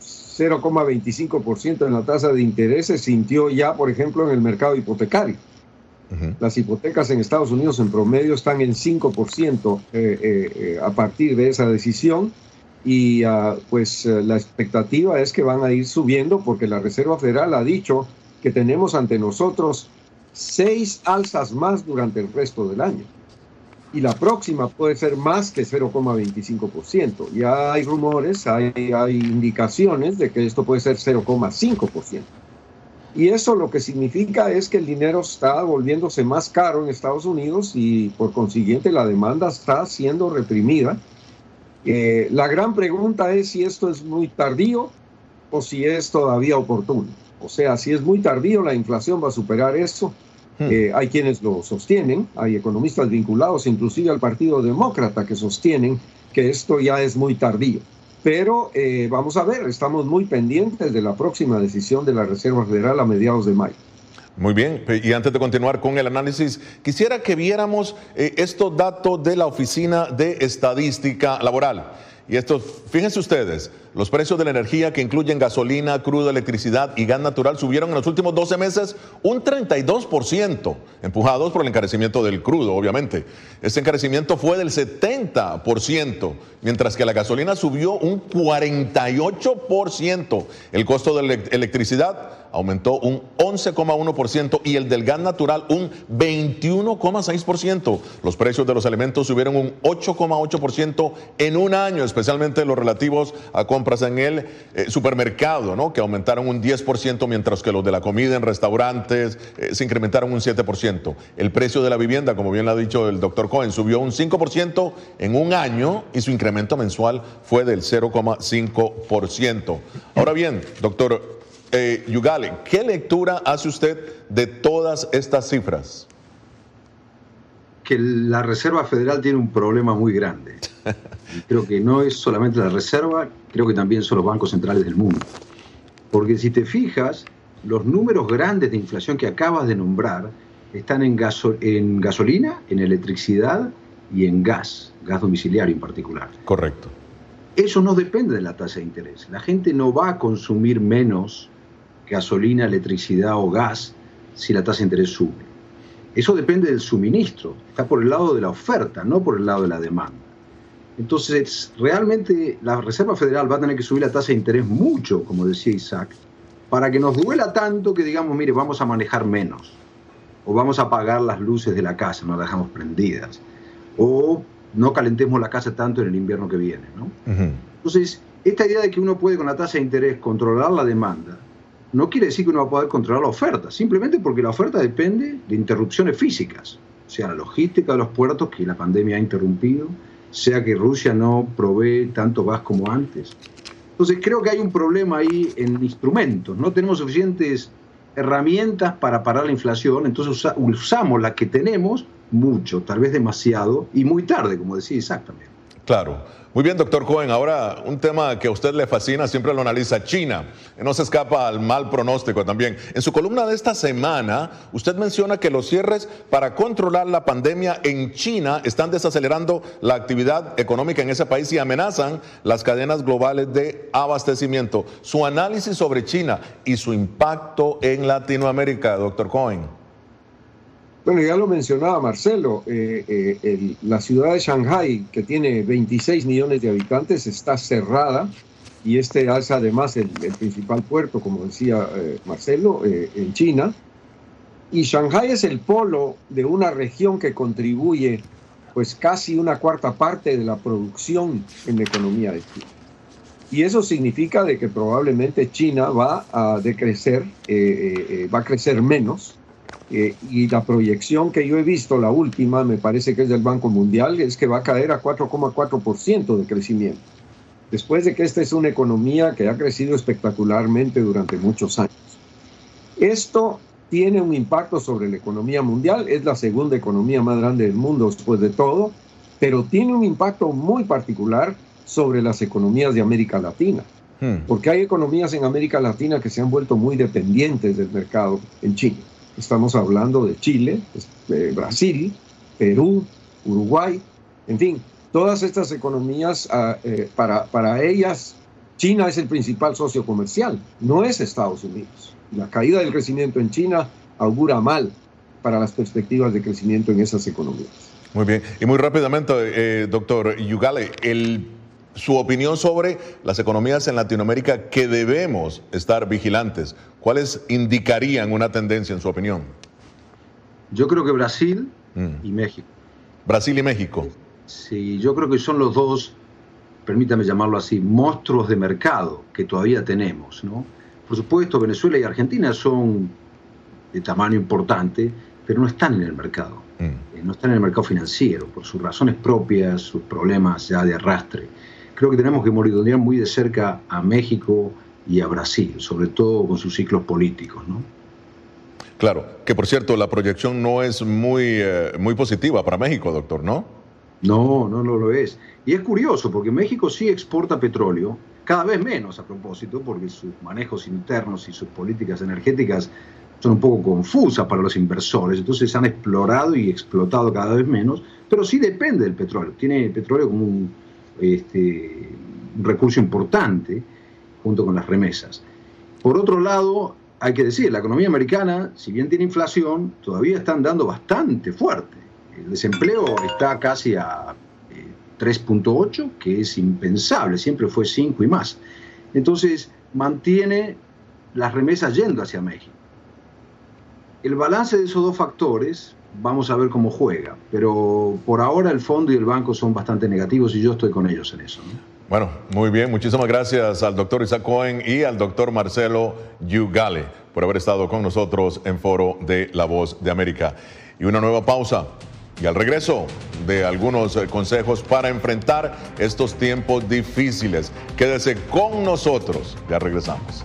0,25% en la tasa de interés se sintió ya, por ejemplo, en el mercado hipotecario. Las hipotecas en Estados Unidos en promedio están en 5% eh, eh, eh, a partir de esa decisión y ah, pues la expectativa es que van a ir subiendo porque la Reserva Federal ha dicho que tenemos ante nosotros seis alzas más durante el resto del año. Y la próxima puede ser más que 0,25%. Ya hay rumores, hay, hay indicaciones de que esto puede ser 0,5%. Y eso lo que significa es que el dinero está volviéndose más caro en Estados Unidos y por consiguiente la demanda está siendo reprimida. Eh, la gran pregunta es si esto es muy tardío o si es todavía oportuno. O sea, si es muy tardío, la inflación va a superar eso. Hmm. Eh, hay quienes lo sostienen, hay economistas vinculados inclusive al Partido Demócrata que sostienen que esto ya es muy tardío. Pero eh, vamos a ver, estamos muy pendientes de la próxima decisión de la Reserva Federal a mediados de mayo. Muy bien, y antes de continuar con el análisis, quisiera que viéramos eh, estos datos de la Oficina de Estadística Laboral. Y estos, fíjense ustedes, los precios de la energía que incluyen gasolina, crudo, electricidad y gas natural subieron en los últimos 12 meses un 32%, empujados por el encarecimiento del crudo, obviamente. Este encarecimiento fue del 70%, mientras que la gasolina subió un 48%. El costo de la electricidad aumentó un 11,1% y el del gas natural un 21,6%. Los precios de los alimentos subieron un 8,8% en un año, especialmente los relativos a en el eh, supermercado, ¿no? que aumentaron un 10%, mientras que los de la comida en restaurantes eh, se incrementaron un 7%. El precio de la vivienda, como bien lo ha dicho el doctor Cohen, subió un 5% en un año y su incremento mensual fue del 0,5%. Ahora bien, doctor eh, Yugale, ¿qué lectura hace usted de todas estas cifras? Que la Reserva Federal tiene un problema muy grande. [LAUGHS] creo que no es solamente la Reserva, creo que también son los bancos centrales del mundo. Porque si te fijas, los números grandes de inflación que acabas de nombrar están en, en gasolina, en electricidad y en gas, gas domiciliario en particular. Correcto. Eso no depende de la tasa de interés. La gente no va a consumir menos gasolina, electricidad o gas si la tasa de interés sube. Eso depende del suministro, está por el lado de la oferta, no por el lado de la demanda. Entonces, realmente la Reserva Federal va a tener que subir la tasa de interés mucho, como decía Isaac, para que nos duela tanto que digamos, mire, vamos a manejar menos, o vamos a apagar las luces de la casa, no las dejamos prendidas, o no calentemos la casa tanto en el invierno que viene. ¿no? Entonces, esta idea de que uno puede con la tasa de interés controlar la demanda, no quiere decir que uno va a poder controlar la oferta, simplemente porque la oferta depende de interrupciones físicas, sea la logística de los puertos que la pandemia ha interrumpido, sea que Rusia no provee tanto gas como antes. Entonces creo que hay un problema ahí en instrumentos, no tenemos suficientes herramientas para parar la inflación, entonces usamos la que tenemos mucho, tal vez demasiado, y muy tarde, como decía también. Claro. Muy bien, doctor Cohen. Ahora, un tema que a usted le fascina, siempre lo analiza China. No se escapa al mal pronóstico también. En su columna de esta semana, usted menciona que los cierres para controlar la pandemia en China están desacelerando la actividad económica en ese país y amenazan las cadenas globales de abastecimiento. Su análisis sobre China y su impacto en Latinoamérica, doctor Cohen. Bueno, ya lo mencionaba Marcelo, eh, eh, la ciudad de Shanghai, que tiene 26 millones de habitantes, está cerrada y este es además el, principal puerto, como decía eh, Marcelo, en China. Y Shanghai es el polo de una región que contribuye pues casi una cuarta parte de la producción en la economía de China. Y eso significa de que probablemente China va a decrecer, va a crecer menos eh, y la proyección que yo he visto, la última, me parece que es del Banco Mundial, es que va a caer a 4,4% de crecimiento. Después de que esta es una economía que ha crecido espectacularmente durante muchos años. Esto tiene un impacto sobre la economía mundial, es la segunda economía más grande del mundo después de todo, pero tiene un impacto muy particular sobre las economías de América Latina. Hmm. Porque hay economías en América Latina que se han vuelto muy dependientes del mercado en China. Estamos hablando de Chile, Brasil, Perú, Uruguay, en fin, todas estas economías, ah, eh, para, para ellas, China es el principal socio comercial, no es Estados Unidos. La caída del crecimiento en China augura mal para las perspectivas de crecimiento en esas economías. Muy bien. Y muy rápidamente, eh, doctor Yugale, el su opinión sobre las economías en Latinoamérica que debemos estar vigilantes. ¿Cuáles indicarían una tendencia en su opinión? Yo creo que Brasil mm. y México. Brasil y México. Sí, yo creo que son los dos, permítame llamarlo así, monstruos de mercado que todavía tenemos. ¿no? Por supuesto, Venezuela y Argentina son de tamaño importante, pero no están en el mercado. Mm. Eh, no están en el mercado financiero, por sus razones propias, sus problemas ya de arrastre. Creo que tenemos que monitorear muy de cerca a México y a Brasil, sobre todo con sus ciclos políticos. ¿no? Claro, que por cierto, la proyección no es muy, eh, muy positiva para México, doctor, ¿no? No, no, no lo es. Y es curioso, porque México sí exporta petróleo, cada vez menos a propósito, porque sus manejos internos y sus políticas energéticas son un poco confusas para los inversores, entonces han explorado y explotado cada vez menos, pero sí depende del petróleo. Tiene el petróleo como un, este, un recurso importante junto con las remesas. Por otro lado, hay que decir, la economía americana, si bien tiene inflación, todavía está andando bastante fuerte. El desempleo está casi a 3.8, eh, que es impensable, siempre fue 5 y más. Entonces, mantiene las remesas yendo hacia México. El balance de esos dos factores, vamos a ver cómo juega, pero por ahora el fondo y el banco son bastante negativos y yo estoy con ellos en eso. Bueno, muy bien. Muchísimas gracias al doctor Isaac Cohen y al doctor Marcelo Yugale por haber estado con nosotros en Foro de La Voz de América. Y una nueva pausa. Y al regreso de algunos eh, consejos para enfrentar estos tiempos difíciles. Quédese con nosotros. Ya regresamos.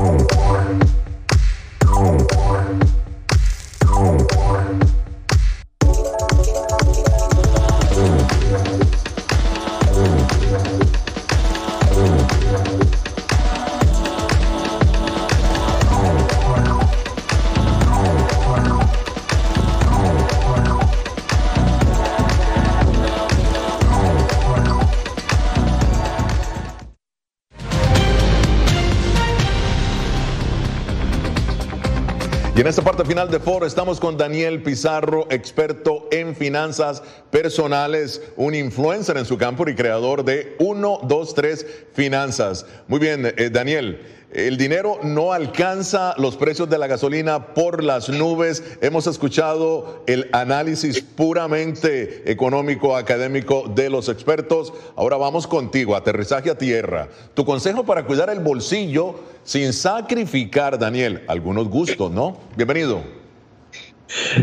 Música En esta parte final de foro estamos con Daniel Pizarro, experto en finanzas personales, un influencer en su campo y creador de 123 Finanzas. Muy bien, eh, Daniel. El dinero no alcanza los precios de la gasolina por las nubes. Hemos escuchado el análisis puramente económico, académico de los expertos. Ahora vamos contigo, aterrizaje a tierra. Tu consejo para cuidar el bolsillo sin sacrificar, Daniel, algunos gustos, ¿no? Bienvenido.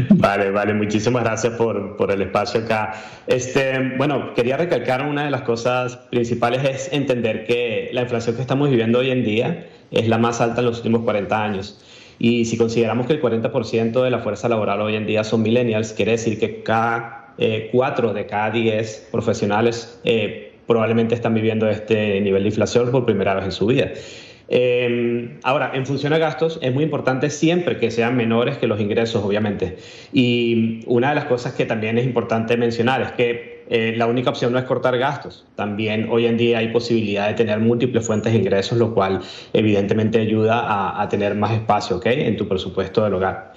Vale, vale, muchísimas gracias por, por, el espacio acá. Este, bueno, quería recalcar una de las cosas principales es entender que la inflación que estamos viviendo hoy en día es la más alta en los últimos 40 años. Y si consideramos que el 40% de la fuerza laboral hoy en día son millennials, quiere decir que cada eh, 4 de cada 10 profesionales eh, probablemente están viviendo este nivel de inflación por primera vez en su vida. Eh, ahora, en función a gastos, es muy importante siempre que sean menores que los ingresos, obviamente. Y una de las cosas que también es importante mencionar es que eh, la única opción no es cortar gastos. También hoy en día hay posibilidad de tener múltiples fuentes de ingresos, lo cual evidentemente ayuda a, a tener más espacio ¿okay? en tu presupuesto del hogar.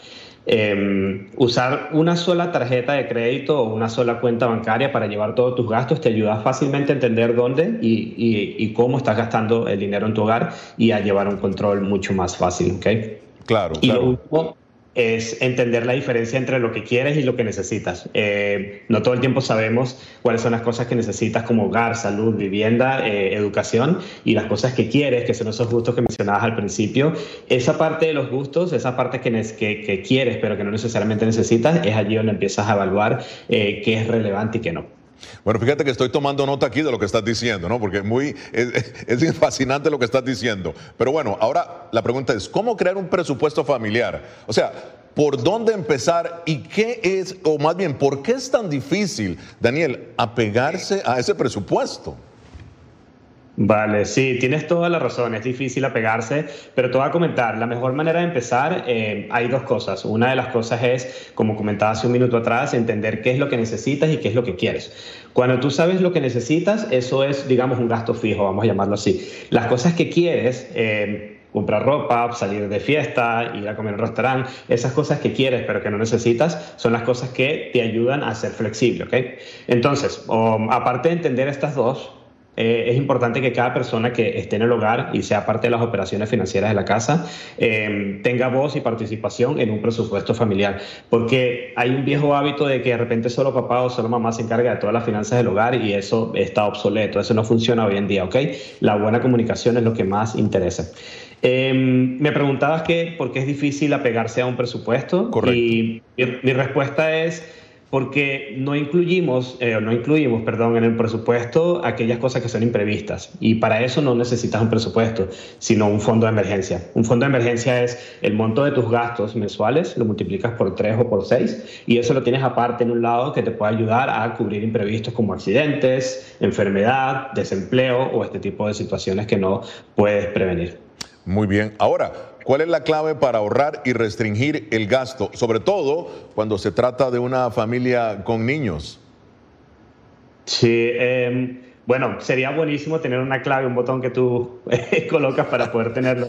Eh, usar una sola tarjeta de crédito o una sola cuenta bancaria para llevar todos tus gastos te ayuda fácilmente a entender dónde y, y, y, cómo estás gastando el dinero en tu hogar y a llevar un control mucho más fácil. ¿okay? Claro. Y claro. lo último es entender la diferencia entre lo que quieres y lo que necesitas. Eh, no todo el tiempo sabemos cuáles son las cosas que necesitas como hogar, salud, vivienda, eh, educación y las cosas que quieres, que son esos gustos que mencionabas al principio. Esa parte de los gustos, esa parte que, que, que quieres pero que no necesariamente necesitas, es allí donde empiezas a evaluar eh, qué es relevante y qué no. Bueno, fíjate que estoy tomando nota aquí de lo que estás diciendo, ¿no? Porque muy, es, [LAUGHS] es, fascinante lo que estás diciendo. Pero bueno, ahora la pregunta es, ¿cómo crear un presupuesto familiar? O sea, ¿por dónde empezar y qué es, o más bien, por qué es tan difícil, Daniel, apegarse a ese presupuesto? Vale, sí, tienes toda la razón, es difícil apegarse, pero te voy a comentar, la mejor manera de empezar, eh, hay dos cosas. Una de las cosas es, como comentaba hace un minuto atrás, entender qué es lo que necesitas y qué es lo que quieres. Cuando tú sabes lo que necesitas, eso es, digamos, un gasto fijo, vamos a llamarlo así. Las cosas que quieres... Eh, comprar ropa, salir de fiesta, ir a comer en un restaurante, esas cosas que quieres pero que no necesitas son las cosas que te ayudan a ser flexible, ¿ok? Entonces, aparte de entender estas dos, eh, es importante que cada persona que esté en el hogar y sea parte de las operaciones financieras de la casa eh, tenga voz y participación en un presupuesto familiar, porque hay un viejo hábito de que de repente solo papá o solo mamá se encarga de todas las finanzas del hogar y eso está obsoleto, eso no funciona hoy en día, ¿ok? La buena comunicación es lo que más interesa. Eh, me preguntabas que por qué es difícil apegarse a un presupuesto Correcto. y mi, mi respuesta es porque no incluimos, eh, no incluimos, perdón, en el presupuesto aquellas cosas que son imprevistas. Y para eso no necesitas un presupuesto, sino un fondo de emergencia. Un fondo de emergencia es el monto de tus gastos mensuales, lo multiplicas por 3 o por 6, y eso lo tienes aparte en un lado que te puede ayudar a cubrir imprevistos como accidentes, enfermedad, desempleo o este tipo de situaciones que no puedes prevenir. Muy bien. Ahora, ¿cuál es la clave para ahorrar y restringir el gasto? Sobre todo cuando se trata de una familia con niños. Sí, eh, bueno, sería buenísimo tener una clave, un botón que tú [LAUGHS] colocas para poder tenerlo.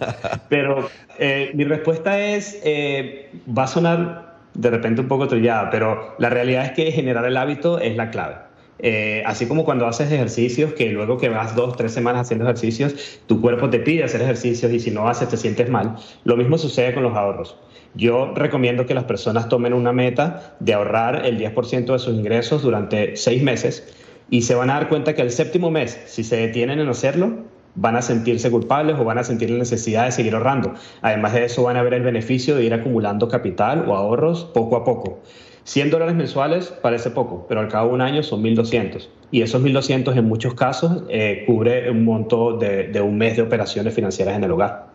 Pero eh, mi respuesta es, eh, va a sonar de repente un poco trillada, pero la realidad es que generar el hábito es la clave. Eh, así como cuando haces ejercicios, que luego que vas dos, tres semanas haciendo ejercicios, tu cuerpo te pide hacer ejercicios y si no haces te sientes mal. Lo mismo sucede con los ahorros. Yo recomiendo que las personas tomen una meta de ahorrar el 10% de sus ingresos durante seis meses y se van a dar cuenta que el séptimo mes, si se detienen en hacerlo, van a sentirse culpables o van a sentir la necesidad de seguir ahorrando. Además de eso, van a ver el beneficio de ir acumulando capital o ahorros poco a poco. 100 dólares mensuales parece poco, pero al cabo de un año son 1.200. Y esos 1.200 en muchos casos eh, cubre un monto de, de un mes de operaciones financieras en el hogar.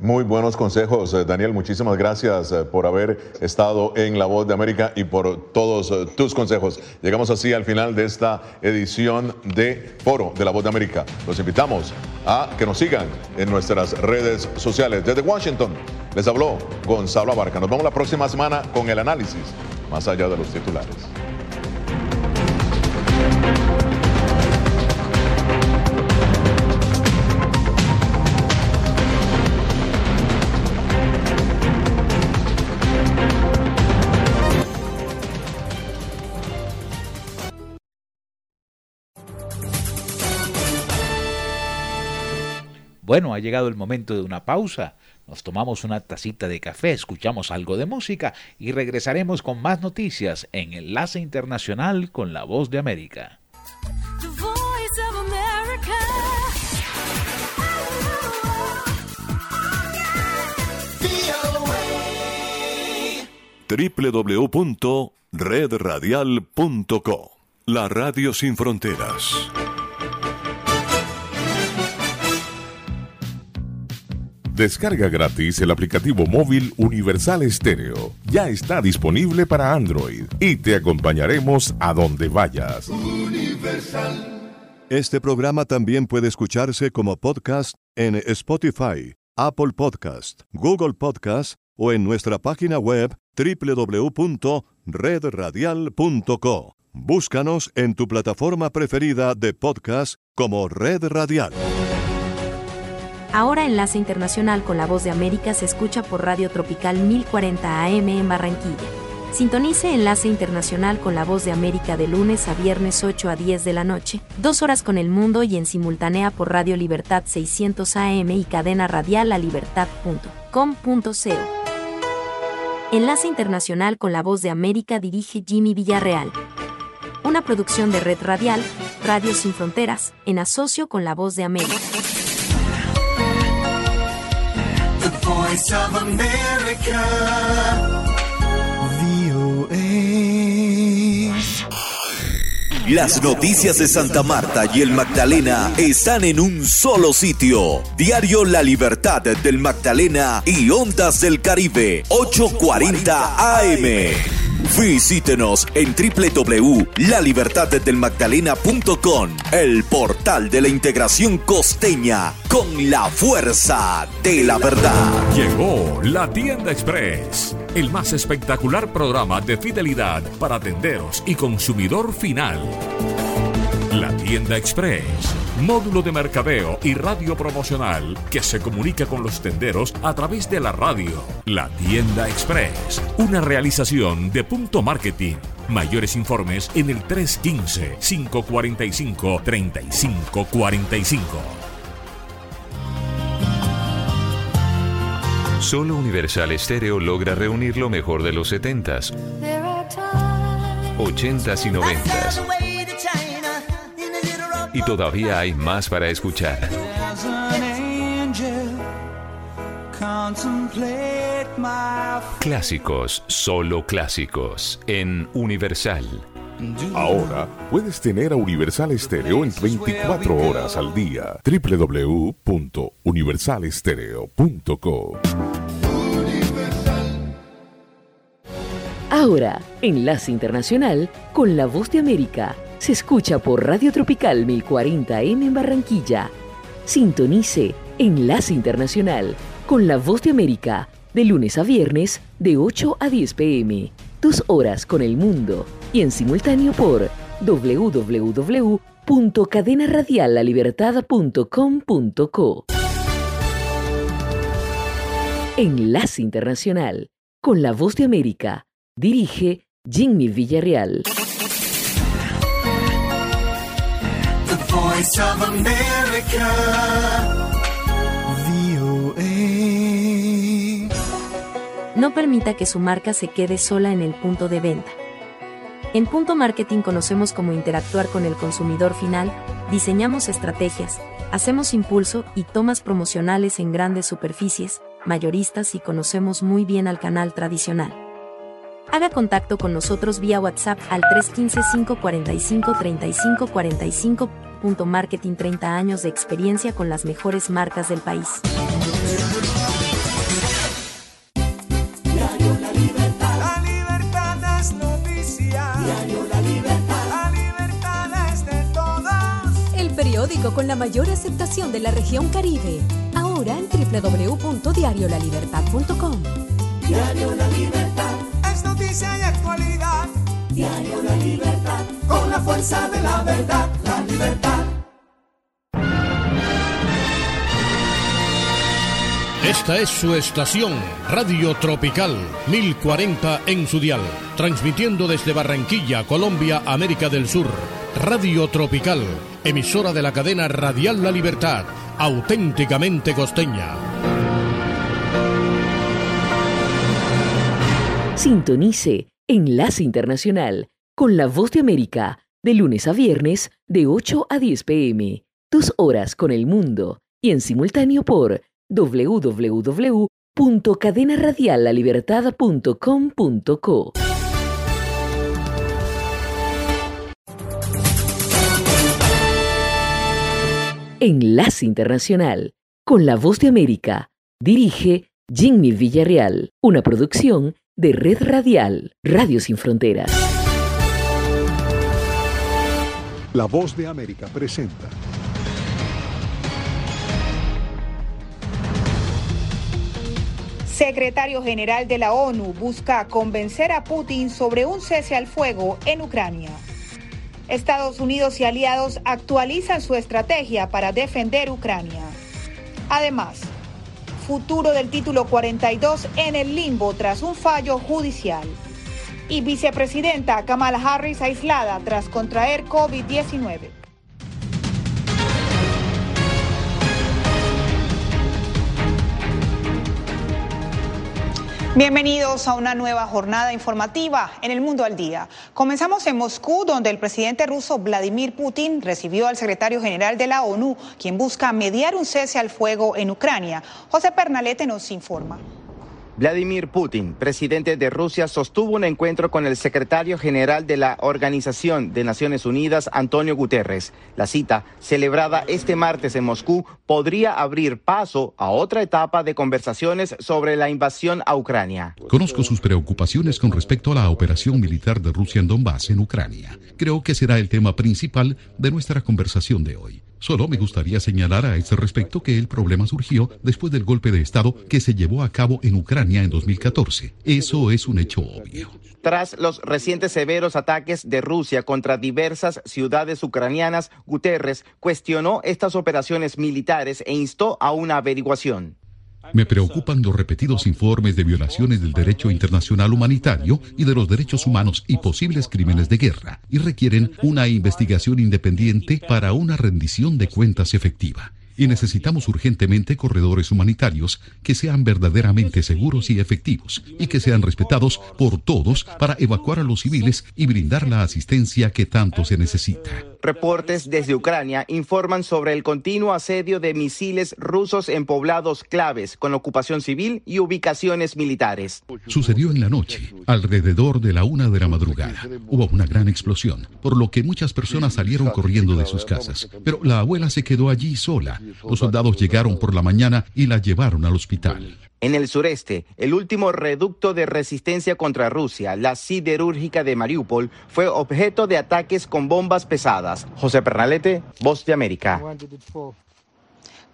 Muy buenos consejos, eh, Daniel. Muchísimas gracias eh, por haber estado en La Voz de América y por todos eh, tus consejos. Llegamos así al final de esta edición de Foro de La Voz de América. Los invitamos a que nos sigan en nuestras redes sociales. Desde Washington les habló Gonzalo Abarca. Nos vemos la próxima semana con el análisis más allá de los titulares. Bueno, ha llegado el momento de una pausa. Nos tomamos una tacita de café, escuchamos algo de música y regresaremos con más noticias en Enlace Internacional con la Voz de América. www.redradial.co La Radio Sin Fronteras. Descarga gratis el aplicativo móvil Universal Estéreo. Ya está disponible para Android y te acompañaremos a donde vayas. Este programa también puede escucharse como podcast en Spotify, Apple Podcast, Google Podcast, o en nuestra página web www.redradial.co. Búscanos en tu plataforma preferida de podcast como Red Radial. Ahora Enlace Internacional con la Voz de América se escucha por Radio Tropical 1040 AM en Barranquilla. Sintonice Enlace Internacional con la Voz de América de lunes a viernes 8 a 10 de la noche, dos horas con el mundo y en simultánea por Radio Libertad 600 AM y cadena radial a libertad.com.co. Enlace Internacional con la Voz de América dirige Jimmy Villarreal. Una producción de Red Radial, Radio Sin Fronteras, en asocio con la Voz de América. Las noticias de Santa Marta y el Magdalena están en un solo sitio. Diario La Libertad del Magdalena y Ondas del Caribe, 840 AM. Visítenos en www.lalibertaddelmagdalena.com, el portal de la integración costeña con la fuerza de la verdad. Llegó la tienda express, el más espectacular programa de fidelidad para tenderos y consumidor final. La tienda express, módulo de mercadeo y radio promocional que se comunica con los tenderos a través de la radio. La tienda express, una realización de punto marketing. Mayores informes en el 315-545-3545. Solo Universal Stereo logra reunir lo mejor de los 70s, 80s y 90s. Y todavía hay más para escuchar. Clásicos, solo clásicos, en Universal. Ahora puedes tener a Universal Estéreo en 24 horas al día. www.universalestereo.co Ahora, Enlace Internacional con la Voz de América. Se escucha por Radio Tropical 1040M en Barranquilla. Sintonice Enlace Internacional con la Voz de América de lunes a viernes de 8 a 10 pm. Tus horas con el mundo y en simultáneo por www.cadenaradiallalibertad.com.co. Enlace Internacional con la Voz de América. Dirige Jimmy Villarreal. No permita que su marca se quede sola en el punto de venta. En Punto Marketing conocemos cómo interactuar con el consumidor final, diseñamos estrategias, hacemos impulso y tomas promocionales en grandes superficies, mayoristas y conocemos muy bien al canal tradicional. Haga contacto con nosotros vía WhatsApp al 315-545-3545. Punto Marketing 30 años de experiencia con las mejores marcas del país. El periódico con la mayor aceptación de la región Caribe. Ahora en www.diariolalibertad.com. Diario La Libertad. Es noticia y actualidad. Diario La Libertad. Con la fuerza de la verdad. La libertad. Esta es su estación, Radio Tropical 1040 en su dial, transmitiendo desde Barranquilla, Colombia, América del Sur. Radio Tropical, emisora de la cadena Radial La Libertad, auténticamente costeña. Sintonice Enlace Internacional con la Voz de América de lunes a viernes de 8 a 10 pm. Tus horas con el mundo y en simultáneo por www.cadenaradiallalibertad.com.co. Enlace Internacional con la Voz de América. Dirige Jimmy Villarreal, una producción de Red Radial, Radio Sin Fronteras. La Voz de América presenta. Secretario General de la ONU busca convencer a Putin sobre un cese al fuego en Ucrania. Estados Unidos y aliados actualizan su estrategia para defender Ucrania. Además, futuro del título 42 en el limbo tras un fallo judicial. Y vicepresidenta Kamala Harris aislada tras contraer COVID-19. Bienvenidos a una nueva jornada informativa en el Mundo al Día. Comenzamos en Moscú, donde el presidente ruso Vladimir Putin recibió al secretario general de la ONU, quien busca mediar un cese al fuego en Ucrania. José Pernalete nos informa. Vladimir Putin, presidente de Rusia, sostuvo un encuentro con el secretario general de la Organización de Naciones Unidas, Antonio Guterres. La cita, celebrada este martes en Moscú, podría abrir paso a otra etapa de conversaciones sobre la invasión a Ucrania. Conozco sus preocupaciones con respecto a la operación militar de Rusia en Donbass, en Ucrania. Creo que será el tema principal de nuestra conversación de hoy. Solo me gustaría señalar a este respecto que el problema surgió después del golpe de Estado que se llevó a cabo en Ucrania en 2014. Eso es un hecho obvio. Tras los recientes severos ataques de Rusia contra diversas ciudades ucranianas, Guterres cuestionó estas operaciones militares e instó a una averiguación. Me preocupan los repetidos informes de violaciones del derecho internacional humanitario y de los derechos humanos y posibles crímenes de guerra, y requieren una investigación independiente para una rendición de cuentas efectiva y necesitamos urgentemente corredores humanitarios que sean verdaderamente seguros y efectivos y que sean respetados por todos para evacuar a los civiles y brindar la asistencia que tanto se necesita. Reportes desde Ucrania informan sobre el continuo asedio de misiles rusos en poblados claves con ocupación civil y ubicaciones militares. Sucedió en la noche, alrededor de la una de la madrugada. Hubo una gran explosión, por lo que muchas personas salieron corriendo de sus casas. Pero la abuela se quedó allí sola. Los soldados llegaron por la mañana y la llevaron al hospital. En el sureste, el último reducto de resistencia contra Rusia, la siderúrgica de Mariupol, fue objeto de ataques con bombas pesadas. José Pernalete, Voz de América.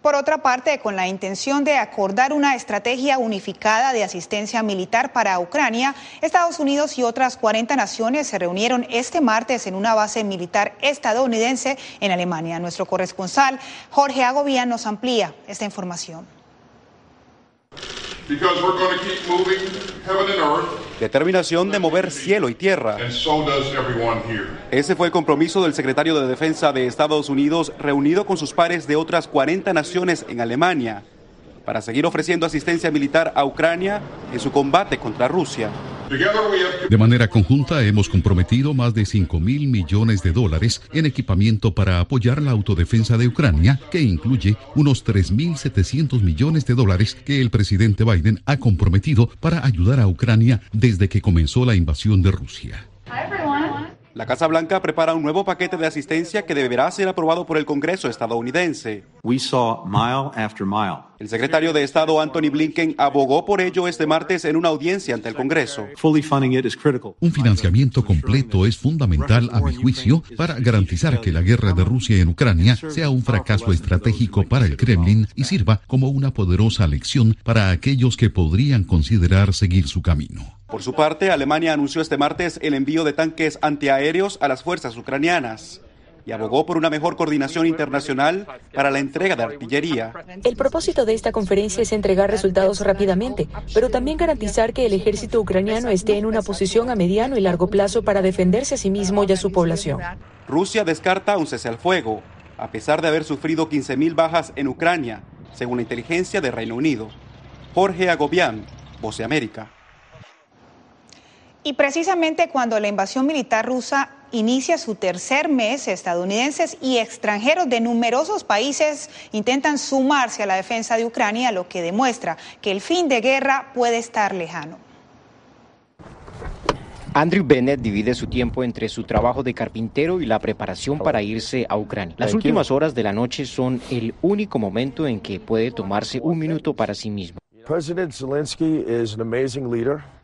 Por otra parte, con la intención de acordar una estrategia unificada de asistencia militar para Ucrania, Estados Unidos y otras 40 naciones se reunieron este martes en una base militar estadounidense en Alemania. Nuestro corresponsal Jorge Agobian nos amplía esta información. Determinación de mover cielo y tierra. Ese fue el compromiso del secretario de Defensa de Estados Unidos reunido con sus pares de otras 40 naciones en Alemania para seguir ofreciendo asistencia militar a Ucrania en su combate contra Rusia. De manera conjunta hemos comprometido más de 5 mil millones de dólares en equipamiento para apoyar la autodefensa de Ucrania, que incluye unos 3.700 millones de dólares que el presidente Biden ha comprometido para ayudar a Ucrania desde que comenzó la invasión de Rusia. La Casa Blanca prepara un nuevo paquete de asistencia que deberá ser aprobado por el Congreso estadounidense. El secretario de Estado Anthony Blinken abogó por ello este martes en una audiencia ante el Congreso. Un financiamiento completo es fundamental, a mi juicio, para garantizar que la guerra de Rusia en Ucrania sea un fracaso estratégico para el Kremlin y sirva como una poderosa lección para aquellos que podrían considerar seguir su camino. Por su parte, Alemania anunció este martes el envío de tanques antiaéreos a las fuerzas ucranianas y abogó por una mejor coordinación internacional para la entrega de artillería. El propósito de esta conferencia es entregar resultados rápidamente, pero también garantizar que el ejército ucraniano esté en una posición a mediano y largo plazo para defenderse a sí mismo y a su población. Rusia descarta un cese al fuego, a pesar de haber sufrido 15.000 bajas en Ucrania, según la inteligencia de Reino Unido. Jorge Agobián, Voce América. Y precisamente cuando la invasión militar rusa inicia su tercer mes, estadounidenses y extranjeros de numerosos países intentan sumarse a la defensa de Ucrania, lo que demuestra que el fin de guerra puede estar lejano. Andrew Bennett divide su tiempo entre su trabajo de carpintero y la preparación para irse a Ucrania. Las últimas horas de la noche son el único momento en que puede tomarse un minuto para sí mismo.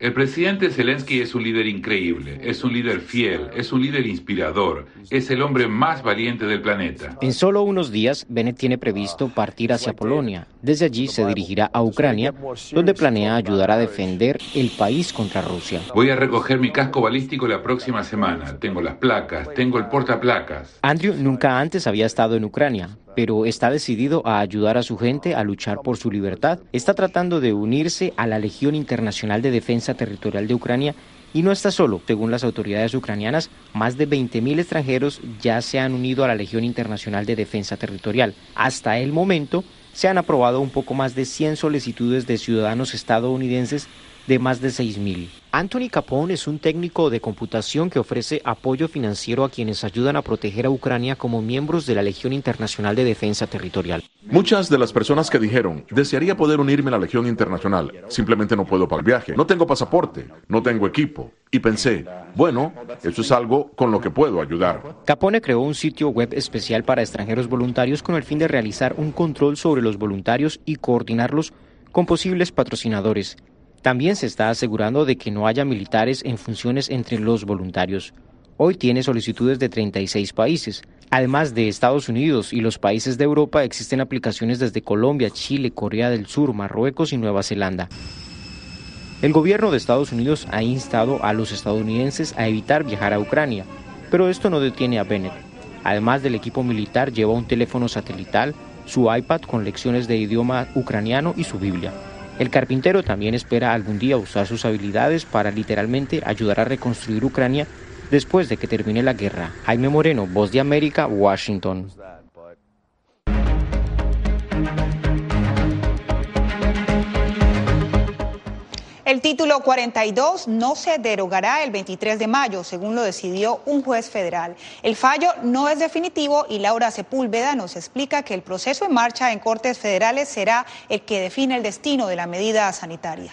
El presidente Zelensky es un líder increíble, es un líder fiel, es un líder inspirador, es el hombre más valiente del planeta. En solo unos días, Bennett tiene previsto partir hacia Polonia. Desde allí se dirigirá a Ucrania, donde planea ayudar a defender el país contra Rusia. Voy a recoger mi casco balístico la próxima semana. Tengo las placas, tengo el portaplacas. Andrew nunca antes había estado en Ucrania, pero está decidido a ayudar a su gente a luchar por su libertad. Está tratando de unirse a la Legión Internacional de Defensa Territorial de Ucrania y no está solo. Según las autoridades ucranianas, más de 20.000 extranjeros ya se han unido a la Legión Internacional de Defensa Territorial. Hasta el momento, se han aprobado un poco más de 100 solicitudes de ciudadanos estadounidenses de más de 6.000. Anthony Capone es un técnico de computación que ofrece apoyo financiero a quienes ayudan a proteger a Ucrania como miembros de la Legión Internacional de Defensa Territorial. Muchas de las personas que dijeron, desearía poder unirme a la Legión Internacional, simplemente no puedo para el viaje, no tengo pasaporte, no tengo equipo. Y pensé, bueno, eso es algo con lo que puedo ayudar. Capone creó un sitio web especial para extranjeros voluntarios con el fin de realizar un control sobre los voluntarios y coordinarlos con posibles patrocinadores. También se está asegurando de que no haya militares en funciones entre los voluntarios. Hoy tiene solicitudes de 36 países. Además de Estados Unidos y los países de Europa, existen aplicaciones desde Colombia, Chile, Corea del Sur, Marruecos y Nueva Zelanda. El gobierno de Estados Unidos ha instado a los estadounidenses a evitar viajar a Ucrania, pero esto no detiene a Bennett. Además del equipo militar, lleva un teléfono satelital, su iPad con lecciones de idioma ucraniano y su Biblia. El carpintero también espera algún día usar sus habilidades para literalmente ayudar a reconstruir Ucrania después de que termine la guerra. Jaime Moreno, Voz de América, Washington. El título 42 no se derogará el 23 de mayo, según lo decidió un juez federal. El fallo no es definitivo y Laura Sepúlveda nos explica que el proceso en marcha en Cortes Federales será el que define el destino de la medida sanitaria.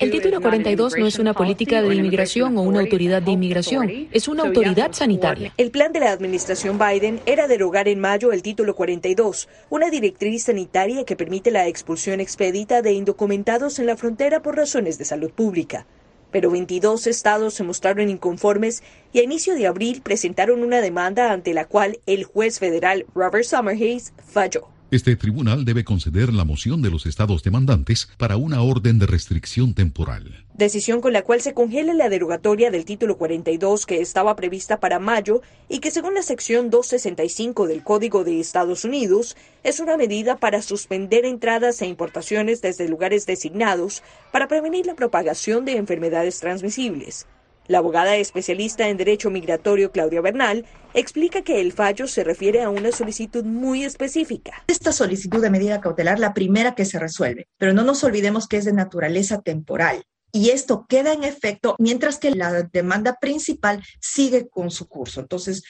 El título 42 no es una política de inmigración o una autoridad de inmigración, es una autoridad sanitaria. El plan de la administración Biden era derogar en mayo el título 42, una directriz sanitaria que permite la expulsión expedita de indocumentados en la frontera por razones de salud pública. Pero 22 estados se mostraron inconformes y a inicio de abril presentaron una demanda ante la cual el juez federal Robert Summerhays falló. Este tribunal debe conceder la moción de los estados demandantes para una orden de restricción temporal. Decisión con la cual se congela la derogatoria del título 42 que estaba prevista para mayo y que según la sección 265 del Código de Estados Unidos es una medida para suspender entradas e importaciones desde lugares designados para prevenir la propagación de enfermedades transmisibles. La abogada especialista en Derecho Migratorio Claudia Bernal explica que el fallo se refiere a una solicitud muy específica. Esta solicitud de medida cautelar, la primera que se resuelve, pero no nos olvidemos que es de naturaleza temporal. Y esto queda en efecto mientras que la demanda principal sigue con su curso. Entonces,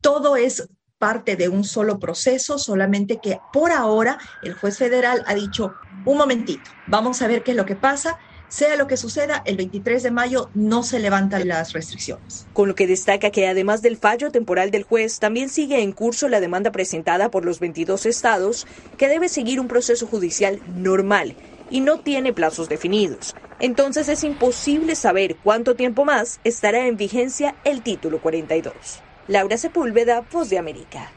todo es parte de un solo proceso, solamente que por ahora el juez federal ha dicho, un momentito, vamos a ver qué es lo que pasa sea lo que suceda, el 23 de mayo no se levantan las restricciones. Con lo que destaca que además del fallo temporal del juez, también sigue en curso la demanda presentada por los 22 estados, que debe seguir un proceso judicial normal y no tiene plazos definidos. Entonces es imposible saber cuánto tiempo más estará en vigencia el título 42. Laura Sepúlveda, Voz de América.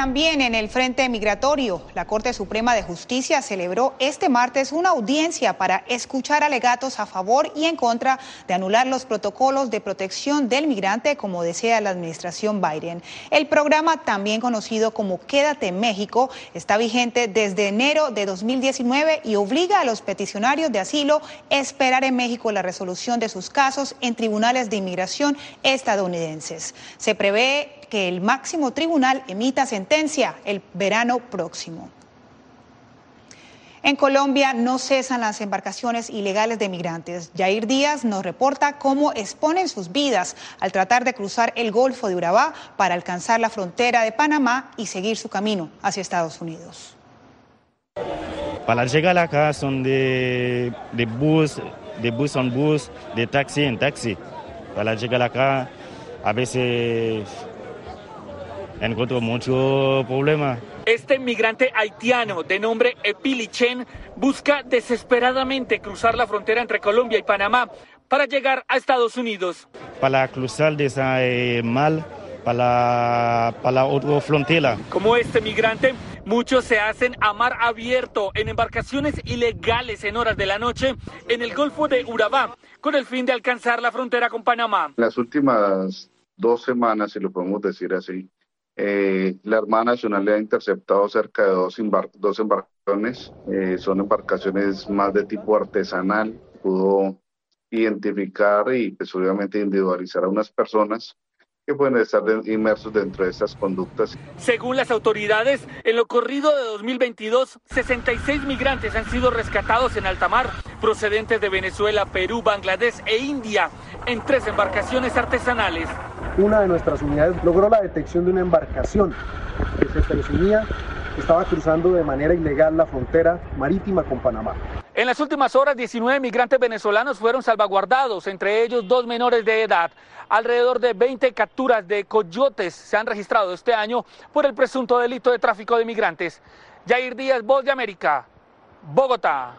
También en el frente migratorio, la Corte Suprema de Justicia celebró este martes una audiencia para escuchar alegatos a favor y en contra de anular los protocolos de protección del migrante como desea la administración Biden. El programa, también conocido como Quédate en México, está vigente desde enero de 2019 y obliga a los peticionarios de asilo a esperar en México la resolución de sus casos en tribunales de inmigración estadounidenses. Se prevé que el máximo tribunal emita sentencia el verano próximo. En Colombia no cesan las embarcaciones ilegales de migrantes. Jair Díaz nos reporta cómo exponen sus vidas al tratar de cruzar el Golfo de Urabá para alcanzar la frontera de Panamá y seguir su camino hacia Estados Unidos. Para llegar acá son de, de bus, de bus en bus, de taxi en taxi. Para llegar acá a veces encuentro mucho problema Este migrante haitiano de nombre Epili Chen busca desesperadamente cruzar la frontera entre Colombia y Panamá para llegar a Estados Unidos. Para cruzar de esa eh, mal para, para la otra frontera. Como este migrante, muchos se hacen a mar abierto en embarcaciones ilegales en horas de la noche en el Golfo de Urabá, con el fin de alcanzar la frontera con Panamá. Las últimas dos semanas, si lo podemos decir así, eh, la Armada Nacional le ha interceptado cerca de dos, embarcaciones, eh, son embarcaciones más de tipo artesanal, pudo identificar y pues individualizar a unas personas que pueden estar inmersos dentro de estas conductas. Según las autoridades, en lo corrido de 2022, 66 migrantes han sido rescatados en alta mar, procedentes de Venezuela, Perú, Bangladesh e India, en tres embarcaciones artesanales. Una de nuestras unidades logró la detección de una embarcación que se presumía estaba cruzando de manera ilegal la frontera marítima con Panamá. En las últimas horas, 19 migrantes venezolanos fueron salvaguardados, entre ellos dos menores de edad. Alrededor de 20 capturas de coyotes se han registrado este año por el presunto delito de tráfico de migrantes. Jair Díaz, Voz de América, Bogotá.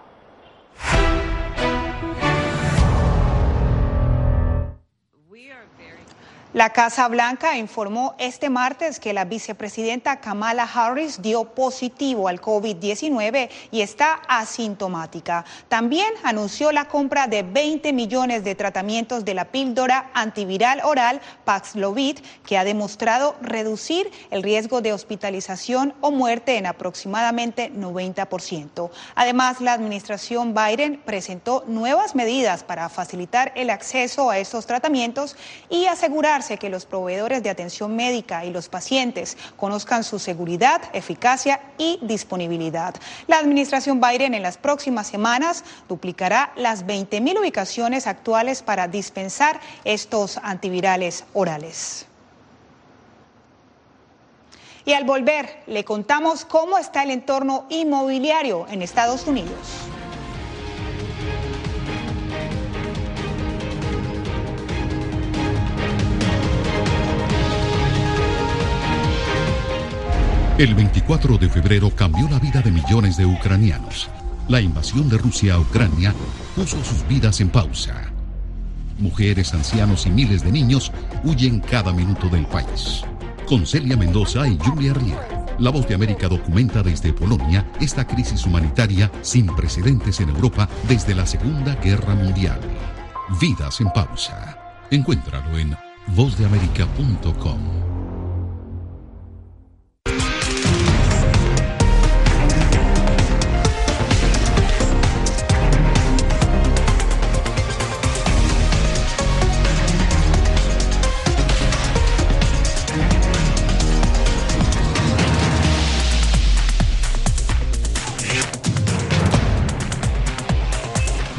La Casa Blanca informó este martes que la vicepresidenta Kamala Harris dio positivo al COVID-19 y está asintomática. También anunció la compra de 20 millones de tratamientos de la píldora antiviral oral Paxlovid, que ha demostrado reducir el riesgo de hospitalización o muerte en aproximadamente 90%. Además, la administración Biden presentó nuevas medidas para facilitar el acceso a estos tratamientos y asegurar que los proveedores de atención médica y los pacientes conozcan su seguridad, eficacia y disponibilidad. La administración Biden en las próximas semanas duplicará las 20.000 ubicaciones actuales para dispensar estos antivirales orales. Y al volver, le contamos cómo está el entorno inmobiliario en Estados Unidos. El 24 de febrero cambió la vida de millones de ucranianos. La invasión de Rusia a Ucrania puso sus vidas en pausa. Mujeres, ancianos y miles de niños huyen cada minuto del país. Con Celia Mendoza y Julia Riera, La Voz de América documenta desde Polonia esta crisis humanitaria sin precedentes en Europa desde la Segunda Guerra Mundial. Vidas en pausa. Encuéntralo en vozdeamerica.com.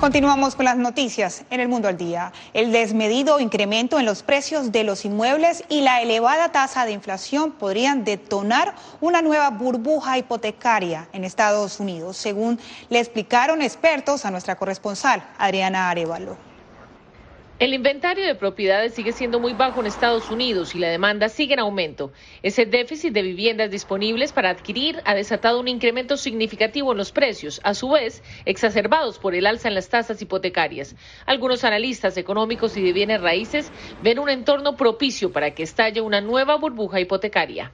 Continuamos con las noticias en el mundo al día. El desmedido incremento en los precios de los inmuebles y la elevada tasa de inflación podrían detonar una nueva burbuja hipotecaria en Estados Unidos, según le explicaron expertos a nuestra corresponsal, Adriana Arevalo. El inventario de propiedades sigue siendo muy bajo en Estados Unidos y la demanda sigue en aumento. Ese déficit de viviendas disponibles para adquirir ha desatado un incremento significativo en los precios, a su vez exacerbados por el alza en las tasas hipotecarias. Algunos analistas económicos y de bienes raíces ven un entorno propicio para que estalle una nueva burbuja hipotecaria.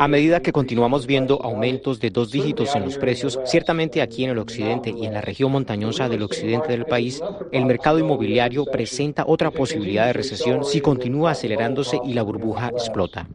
A medida que continuamos viendo aumentos de dos dígitos en los precios, ciertamente aquí en el occidente y en la región montañosa del occidente del país, el mercado inmobiliario presenta otra posibilidad de recesión si continúa acelerándose y la burbuja explota.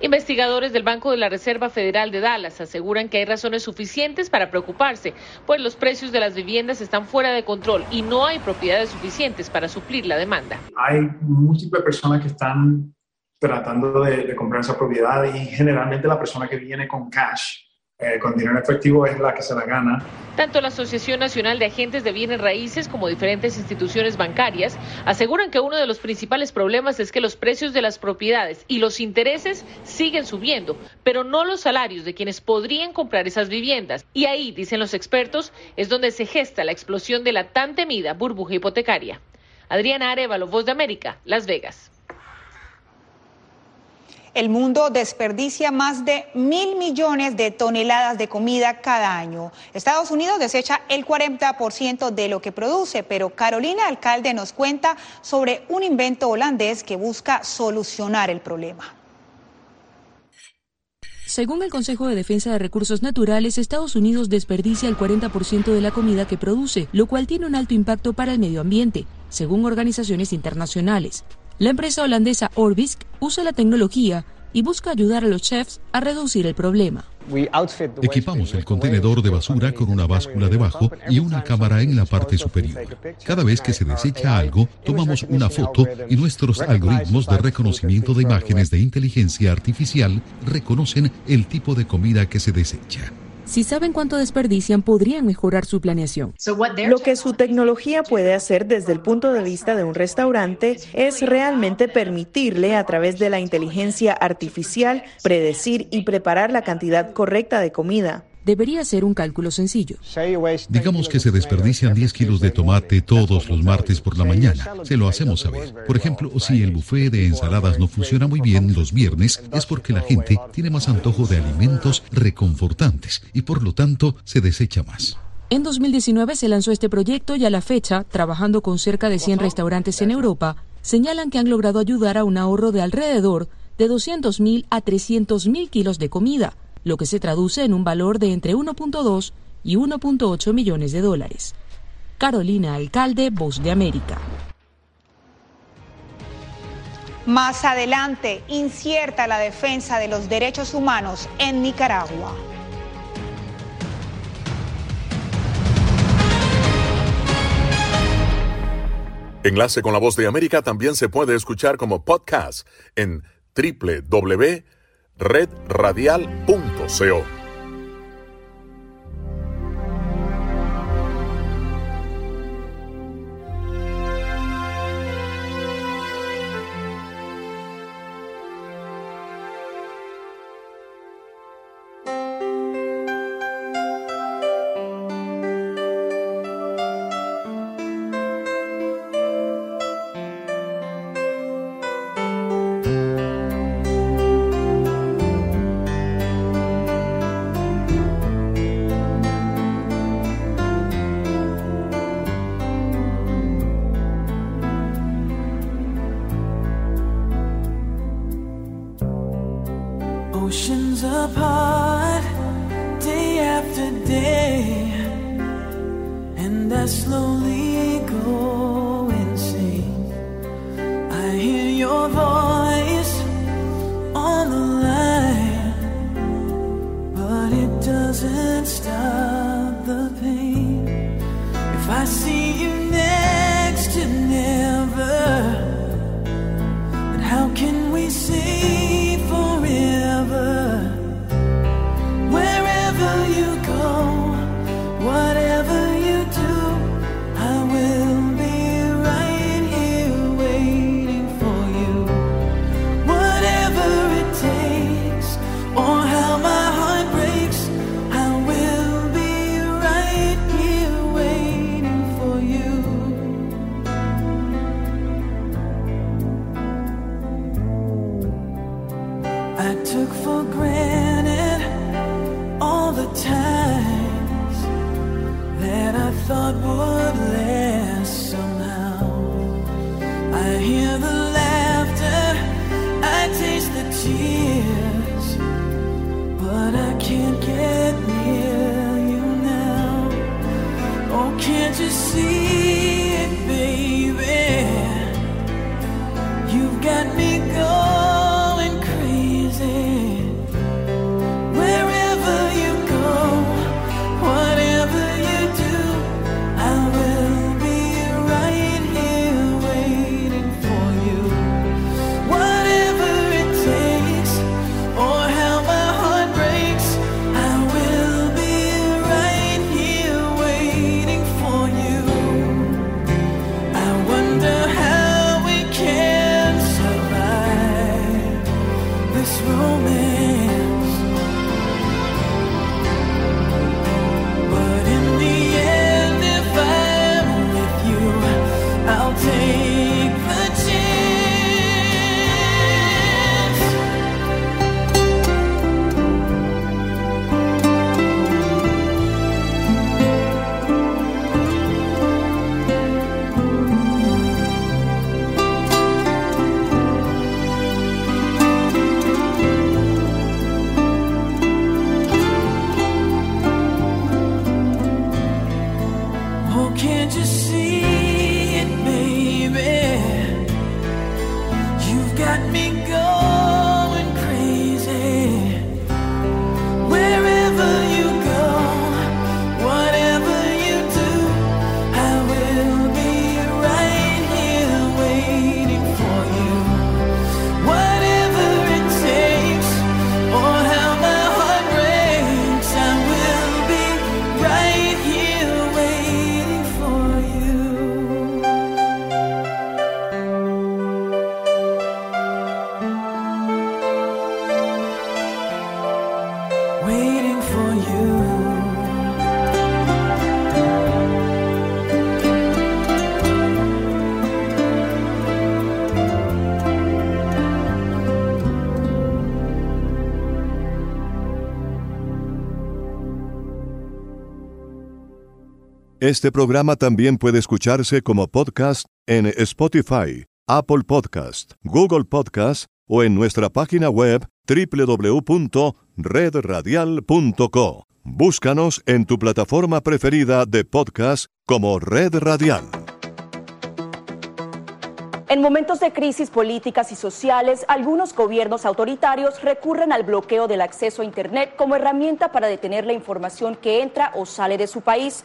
Investigadores del Banco de la Reserva Federal de Dallas aseguran que hay razones suficientes para preocuparse, pues los precios de las viviendas están fuera de control y no hay propiedades suficientes para suplir la demanda. Hay múltiples personas que están tratando de, comprar esa propiedad y generalmente la persona que viene con cash eh, con dinero efectivo es la que se la gana. Tanto la Asociación Nacional de Agentes de Bienes Raíces como diferentes instituciones bancarias aseguran que uno de los principales problemas es que los precios de las propiedades y los intereses siguen subiendo, pero no los salarios de quienes podrían comprar esas viviendas. Y ahí, dicen los expertos, es donde se gesta la explosión de la tan temida burbuja hipotecaria. Adriana Arevalo, Voz de América, Las Vegas. El mundo desperdicia más de mil millones de toneladas de comida cada año. Estados Unidos desecha el 40% de lo que produce, pero Carolina Alcalde nos cuenta sobre un invento holandés que busca solucionar el problema. Según el Consejo de Defensa de Recursos Naturales, Estados Unidos desperdicia el 40% de la comida que produce, lo cual tiene un alto impacto para el medio ambiente, según organizaciones internacionales. La empresa holandesa Orbisk usa la tecnología y busca ayudar a los chefs a reducir el problema. Equipamos el contenedor de basura con una báscula debajo y una cámara en la parte superior. Cada vez que se desecha algo, tomamos una foto y nuestros algoritmos de reconocimiento de imágenes de inteligencia artificial reconocen el tipo de comida que se desecha. Si saben cuánto desperdician, podrían mejorar su planeación. Lo que su tecnología puede hacer desde el punto de vista de un restaurante es realmente permitirle a través de la inteligencia artificial predecir y preparar la cantidad correcta de comida debería ser un cálculo sencillo. Digamos que se desperdician 10 kilos de tomate todos los martes por la mañana. Se lo hacemos saber. Por ejemplo, si el buffet de ensaladas no funciona muy bien los viernes, es porque la gente tiene más antojo de alimentos reconfortantes y por lo tanto se desecha más. En 2019 se lanzó este proyecto y a la fecha, trabajando con cerca de 100 restaurantes en Europa, señalan que han logrado ayudar a un ahorro de alrededor de 200.000 a 300.000 kilos de comida lo que se traduce en un valor de entre 1.2 y 1.8 millones de dólares. Carolina Alcalde, Voz de América. Más adelante, incierta la defensa de los derechos humanos en Nicaragua. Enlace con la voz de América también se puede escuchar como podcast en www redradial.co. Este programa también puede escucharse como podcast en Spotify, Apple Podcast, Google Podcast o en nuestra página web www.redradial.co. Búscanos en tu plataforma preferida de podcast como Red Radial. En momentos de crisis políticas y sociales, algunos gobiernos autoritarios recurren al bloqueo del acceso a Internet como herramienta para detener la información que entra o sale de su país.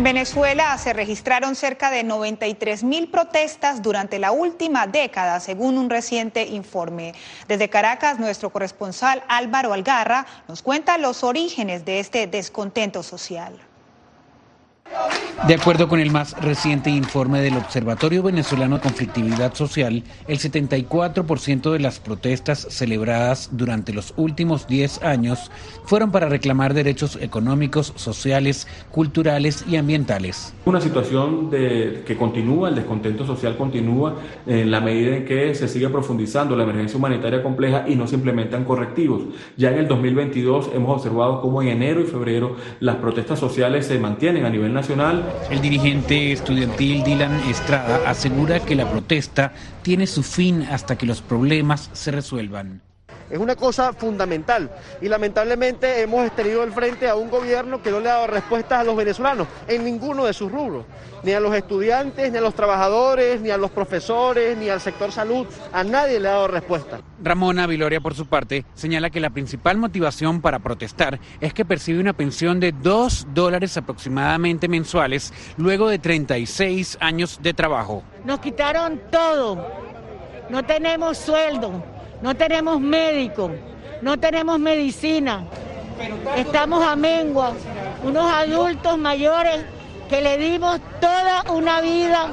En Venezuela se registraron cerca de 93 mil protestas durante la última década, según un reciente informe. Desde Caracas, nuestro corresponsal Álvaro Algarra nos cuenta los orígenes de este descontento social. De acuerdo con el más reciente informe del Observatorio Venezolano de Conflictividad Social, el 74% de las protestas celebradas durante los últimos 10 años fueron para reclamar derechos económicos, sociales, culturales y ambientales. Una situación de, que continúa, el descontento social continúa en la medida en que se sigue profundizando la emergencia humanitaria compleja y no se implementan correctivos. Ya en el 2022 hemos observado cómo en enero y febrero las protestas sociales se mantienen a nivel nacional el dirigente estudiantil Dylan Estrada asegura que la protesta tiene su fin hasta que los problemas se resuelvan. Es una cosa fundamental. Y lamentablemente hemos tenido al frente a un gobierno que no le ha dado respuestas a los venezolanos en ninguno de sus rubros, ni a los estudiantes, ni a los trabajadores, ni a los profesores, ni al sector salud, a nadie le ha dado respuesta. Ramona Viloria, por su parte, señala que la principal motivación para protestar es que percibe una pensión de 2 dólares aproximadamente mensuales luego de 36 años de trabajo. Nos quitaron todo, no tenemos sueldo no tenemos médico, no tenemos medicina, estamos a mengua, unos adultos mayores que le dimos toda una vida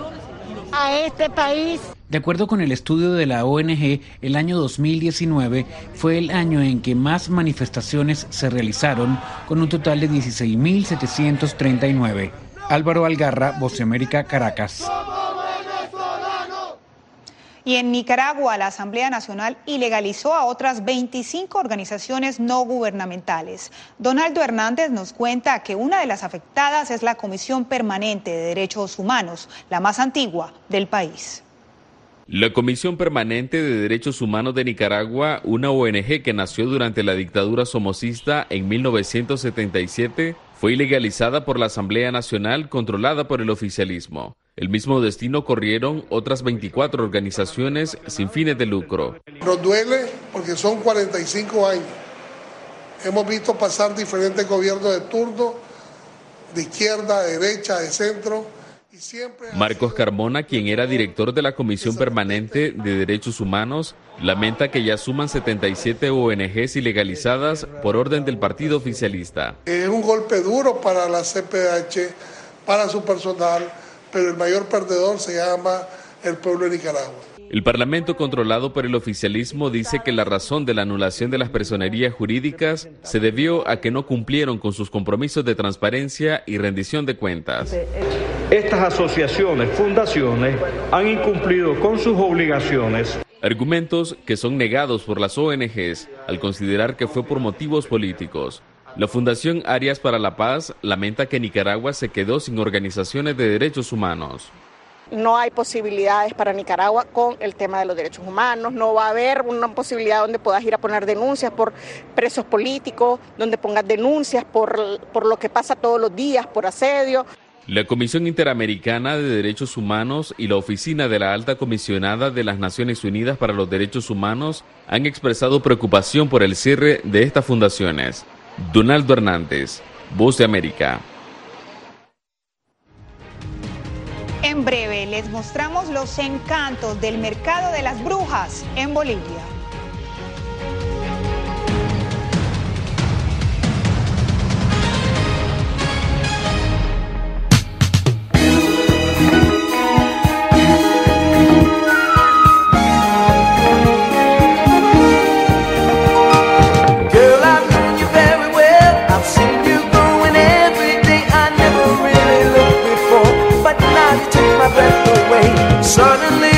a este país. De acuerdo con el estudio de la ONG, el año 2019 fue el año en que más manifestaciones se realizaron, con un total de 16.739. Álvaro Algarra, Voce América, Caracas. Y en Nicaragua, la Asamblea Nacional ilegalizó a otras 25 organizaciones no gubernamentales. Donaldo Hernández nos cuenta que una de las afectadas es la Comisión Permanente de Derechos Humanos, la más antigua del país. La Comisión Permanente de Derechos Humanos de Nicaragua, una ONG que nació durante la dictadura somocista en 1977, fue ilegalizada por la Asamblea Nacional controlada por el oficialismo. El mismo destino corrieron otras 24 organizaciones sin fines de lucro. Nos duele porque son 45 años. Hemos visto pasar diferentes gobiernos de turno, de izquierda, de derecha, de centro. Y siempre Marcos Carmona, quien era director de la Comisión Permanente de Derechos Humanos, lamenta que ya suman 77 ONGs ilegalizadas por orden del partido oficialista. Es un golpe duro para la CPH, para su personal, pero el mayor perdedor se llama el pueblo de Nicaragua. El Parlamento controlado por el oficialismo dice que la razón de la anulación de las personerías jurídicas se debió a que no cumplieron con sus compromisos de transparencia y rendición de cuentas. Estas asociaciones, fundaciones, han incumplido con sus obligaciones. Argumentos que son negados por las ONGs al considerar que fue por motivos políticos. La Fundación Arias para la Paz lamenta que Nicaragua se quedó sin organizaciones de derechos humanos no hay posibilidades para Nicaragua con el tema de los derechos humanos, no va a haber una posibilidad donde puedas ir a poner denuncias por presos políticos, donde pongas denuncias por, por lo que pasa todos los días, por asedio. La Comisión Interamericana de Derechos Humanos y la Oficina de la Alta Comisionada de las Naciones Unidas para los Derechos Humanos han expresado preocupación por el cierre de estas fundaciones. Donaldo Hernández, Voz de América. En breve les mostramos los encantos del mercado de las brujas en Bolivia. El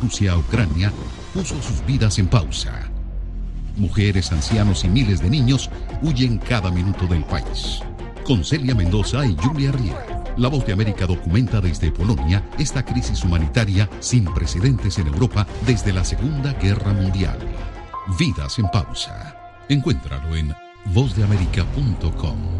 Rusia a Ucrania puso sus vidas en pausa. Mujeres, ancianos y miles de niños huyen cada minuto del país. Con Celia Mendoza y Julia Riera, La Voz de América documenta desde Polonia esta crisis humanitaria sin precedentes en Europa desde la Segunda Guerra Mundial. Vidas en pausa. Encuéntralo en vozdeamerica.com.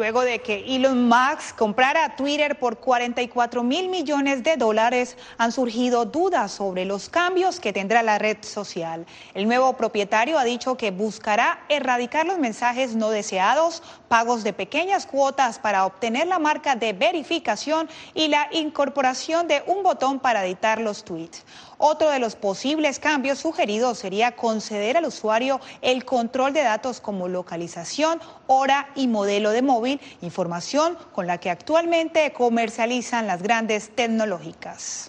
Luego de que Elon Musk comprara Twitter por 44 mil millones de dólares, han surgido dudas sobre los cambios que tendrá la red social. El nuevo propietario ha dicho que buscará erradicar los mensajes no deseados, pagos de pequeñas cuotas para obtener la marca de verificación y la incorporación de un botón para editar los tweets. Otro de los posibles cambios sugeridos sería conceder al usuario el control de datos como localización, hora y modelo de móvil, información con la que actualmente comercializan las grandes tecnológicas.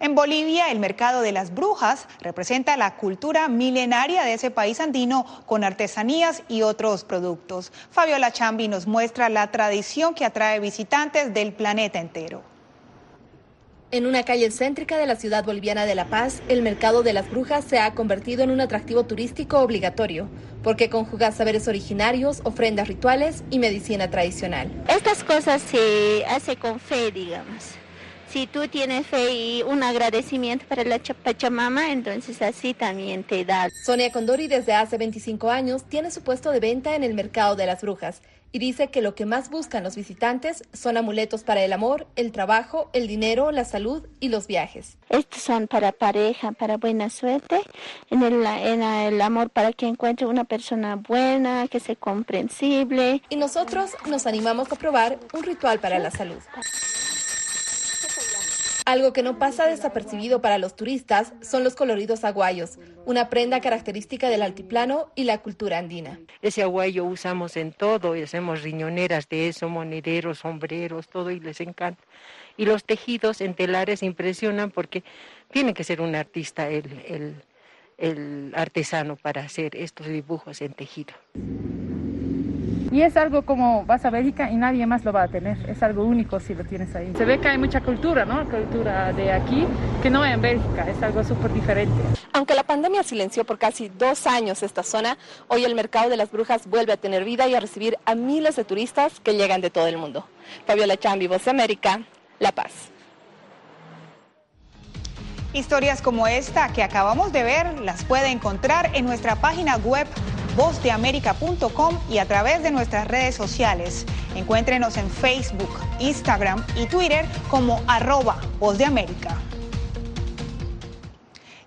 En Bolivia, el mercado de las brujas representa la cultura milenaria de ese país andino con artesanías y otros productos. Fabiola Chambi nos muestra la tradición que atrae visitantes del planeta entero. En una calle céntrica de la ciudad boliviana de La Paz, el mercado de las brujas se ha convertido en un atractivo turístico obligatorio, porque conjuga saberes originarios, ofrendas rituales y medicina tradicional. Estas cosas se hace con fe, digamos. Si tú tienes fe y un agradecimiento para la Pachamama, entonces así también te da. Sonia Condori desde hace 25 años tiene su puesto de venta en el mercado de las brujas y dice que lo que más buscan los visitantes son amuletos para el amor, el trabajo, el dinero, la salud y los viajes. Estos son para pareja, para buena suerte, en el, en el amor para que encuentre una persona buena, que sea comprensible. Y nosotros nos animamos a probar un ritual para la salud. Algo que no pasa desapercibido para los turistas son los coloridos aguayos, una prenda característica del altiplano y la cultura andina. Ese aguayo usamos en todo y hacemos riñoneras de eso, monederos, sombreros, todo y les encanta. Y los tejidos en telares impresionan porque tiene que ser un artista el, el, el artesano para hacer estos dibujos en tejido. Y es algo como vas a Bélgica y nadie más lo va a tener. Es algo único si lo tienes ahí. Se ve que hay mucha cultura, ¿no? Cultura de aquí que no hay en Bélgica. Es algo súper diferente. Aunque la pandemia silenció por casi dos años esta zona, hoy el mercado de las brujas vuelve a tener vida y a recibir a miles de turistas que llegan de todo el mundo. Fabiola Chambi, Voz de América, La Paz. Historias como esta que acabamos de ver las puede encontrar en nuestra página web vozdeamerica.com y a través de nuestras redes sociales. Encuéntrenos en Facebook, Instagram y Twitter como arroba Voz de América.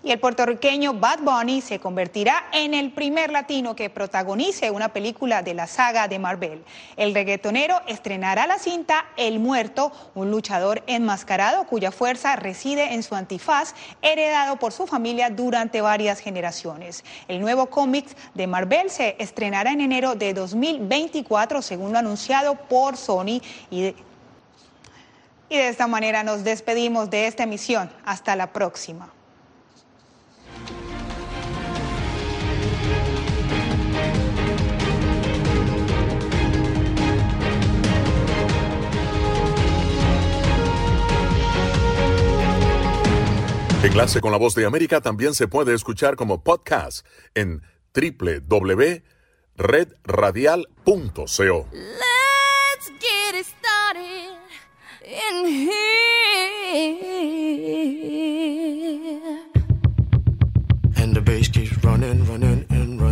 Y el puertorriqueño Bad Bunny se convertirá en el primer latino que protagonice una película de la saga de Marvel. El reggaetonero estrenará la cinta El Muerto, un luchador enmascarado cuya fuerza reside en su antifaz, heredado por su familia durante varias generaciones. El nuevo cómic de Marvel se estrenará en enero de 2024, según lo anunciado por Sony y de, y de esta manera nos despedimos de esta emisión. Hasta la próxima. Enlace con la voz de América también se puede escuchar como podcast en www.redradial.co. Let's get it started in here. And the bass keeps running, running,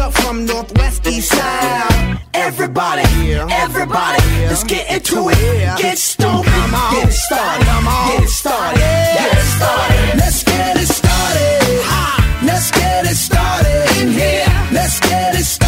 Up from northwest, east side. Everybody, everybody, let's get into it. Get stoked, get it started, get it started, get it started. Let's get it started. Let's get it started in here. Let's get it started.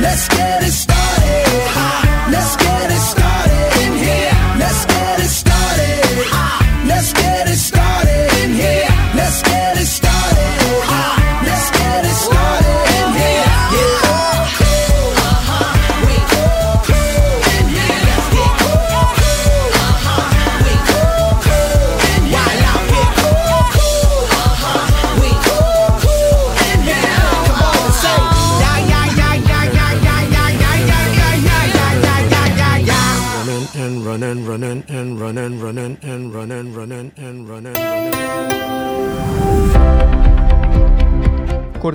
Let's get it started.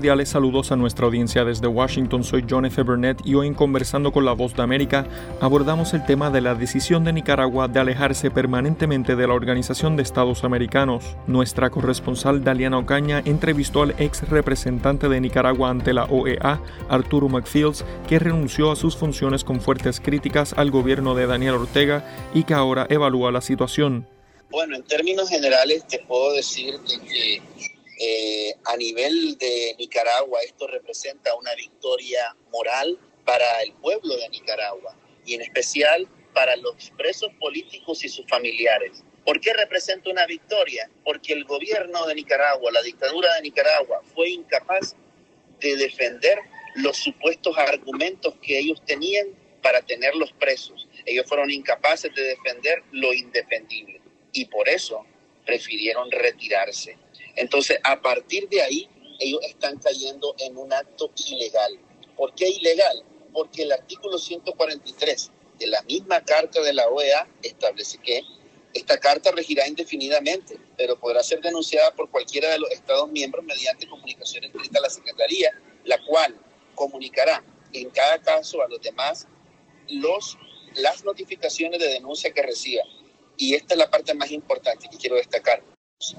Cordiales saludos a nuestra audiencia desde Washington. Soy John F. Burnett y hoy en Conversando con la Voz de América abordamos el tema de la decisión de Nicaragua de alejarse permanentemente de la Organización de Estados Americanos. Nuestra corresponsal Daliana Ocaña entrevistó al ex representante de Nicaragua ante la OEA, Arturo McFields, que renunció a sus funciones con fuertes críticas al gobierno de Daniel Ortega y que ahora evalúa la situación. Bueno, en términos generales te puedo decir de que Eh, a nivel de Nicaragua, esto representa una victoria moral para el pueblo de Nicaragua y en especial para los presos políticos y sus familiares. ¿Por qué representa una victoria? Porque el gobierno de Nicaragua, la dictadura de Nicaragua, fue incapaz de defender los supuestos argumentos que ellos tenían para tenerlos presos. Ellos fueron incapaces de defender lo indefendible y por eso prefirieron retirarse. Entonces, a partir de ahí, ellos están cayendo en un acto ilegal. ¿Por qué ilegal? Porque el artículo 143 de la misma carta de la OEA establece que esta carta regirá indefinidamente, pero podrá ser denunciada por cualquiera de los Estados miembros mediante comunicación escrita a la Secretaría, la cual comunicará en cada caso a los demás las notificaciones de denuncia que reciba. Y esta es la parte más importante que quiero destacar.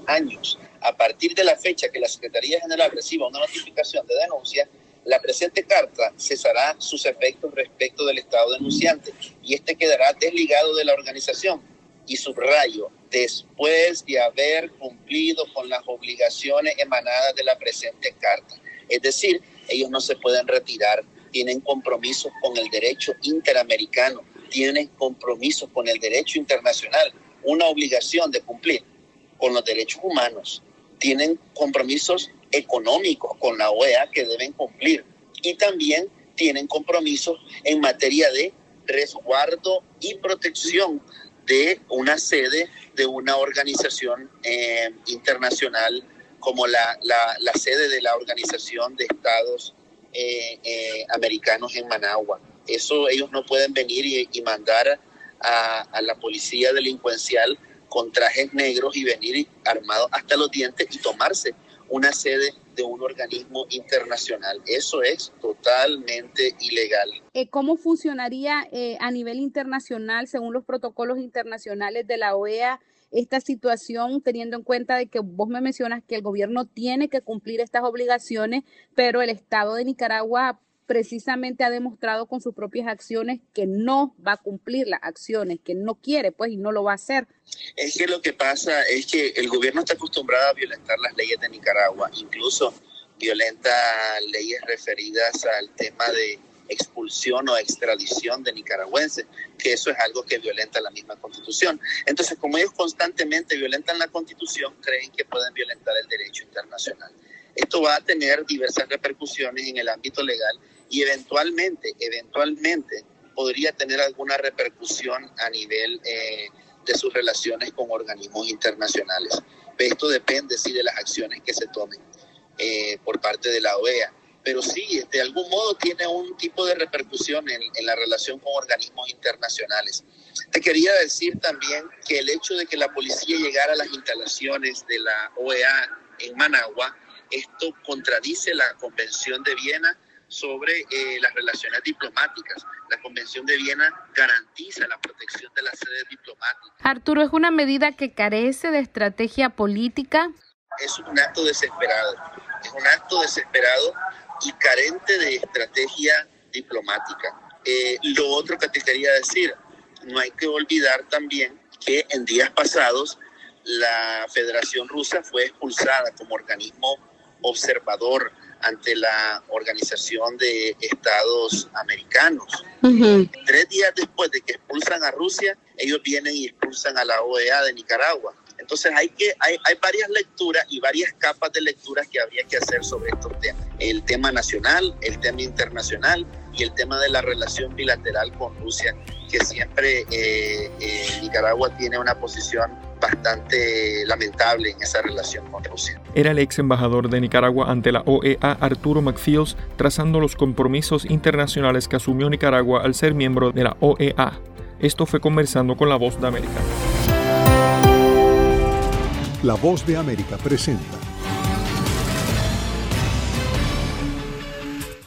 Años, a partir de la fecha que la Secretaría General reciba una notificación de denuncia, la presente carta cesará sus efectos respecto del Estado denunciante y este quedará desligado de la organización. Y subrayo, después de haber cumplido con las obligaciones emanadas de la presente carta. Es decir, ellos no se pueden retirar, tienen compromisos con el derecho interamericano, tienen compromisos con el derecho internacional, una obligación de cumplir con los derechos humanos, tienen compromisos económicos con la OEA que deben cumplir y también tienen compromisos en materia de resguardo y protección de una sede de una organización eh, internacional como la, la, sede de la Organización de Estados eh, eh, Americanos en Managua. Eso ellos no pueden venir y, mandar a, la policía delincuencial con trajes negros y venir armados hasta los dientes y tomarse una sede de un organismo internacional. Eso es totalmente ilegal. Eh, ¿Cómo funcionaría eh, a nivel internacional, según los protocolos internacionales de la OEA, esta situación, teniendo en cuenta de que vos me mencionas que el gobierno tiene que cumplir estas obligaciones, pero el Estado de Nicaragua precisamente ha demostrado con sus propias acciones que no va a cumplir las acciones, que no quiere, pues, y no lo va a hacer. Es que lo que pasa es que el gobierno está acostumbrado a violentar las leyes de Nicaragua, incluso violenta leyes referidas al tema de expulsión o extradición de nicaragüenses, que eso es algo que violenta la misma constitución. Entonces, como ellos constantemente violentan la constitución, creen que pueden violentar el derecho internacional. Esto va a tener diversas repercusiones en el ámbito legal y eventualmente, eventualmente podría tener alguna repercusión a nivel eh, de sus relaciones con organismos internacionales. Esto depende, sí, de las acciones que se tomen eh, por parte de la OEA. Pero sí, de algún modo tiene un tipo de repercusión en, en la relación con organismos internacionales. Te quería decir también que el hecho de que la policía llegara a las instalaciones de la OEA en Managua, esto contradice la Convención de Viena sobre eh, las relaciones diplomáticas. La Convención de Viena garantiza la protección de las sedes diplomáticas. Arturo, ¿es una medida que carece de estrategia política? Es un acto desesperado, es un acto desesperado y carente de estrategia diplomática. Eh, lo otro que te quería decir, no hay que olvidar también que en días pasados la Federación Rusa fue expulsada como organismo observador ante la Organización de Estados Americanos. Uh -huh. Tres días después de que expulsan a Rusia, ellos vienen y expulsan a la OEA de Nicaragua. Entonces hay, que, hay, hay varias lecturas y varias capas de lecturas que habría que hacer sobre estos temas. El tema nacional, el tema internacional y el tema de la relación bilateral con Rusia, que siempre eh, eh, Nicaragua tiene una posición bastante lamentable en esa relación con Rusia. Era el ex embajador de Nicaragua ante la OEA, Arturo McFields, trazando los compromisos internacionales que asumió Nicaragua al ser miembro de la OEA. Esto fue conversando con La Voz de América. La Voz de América presenta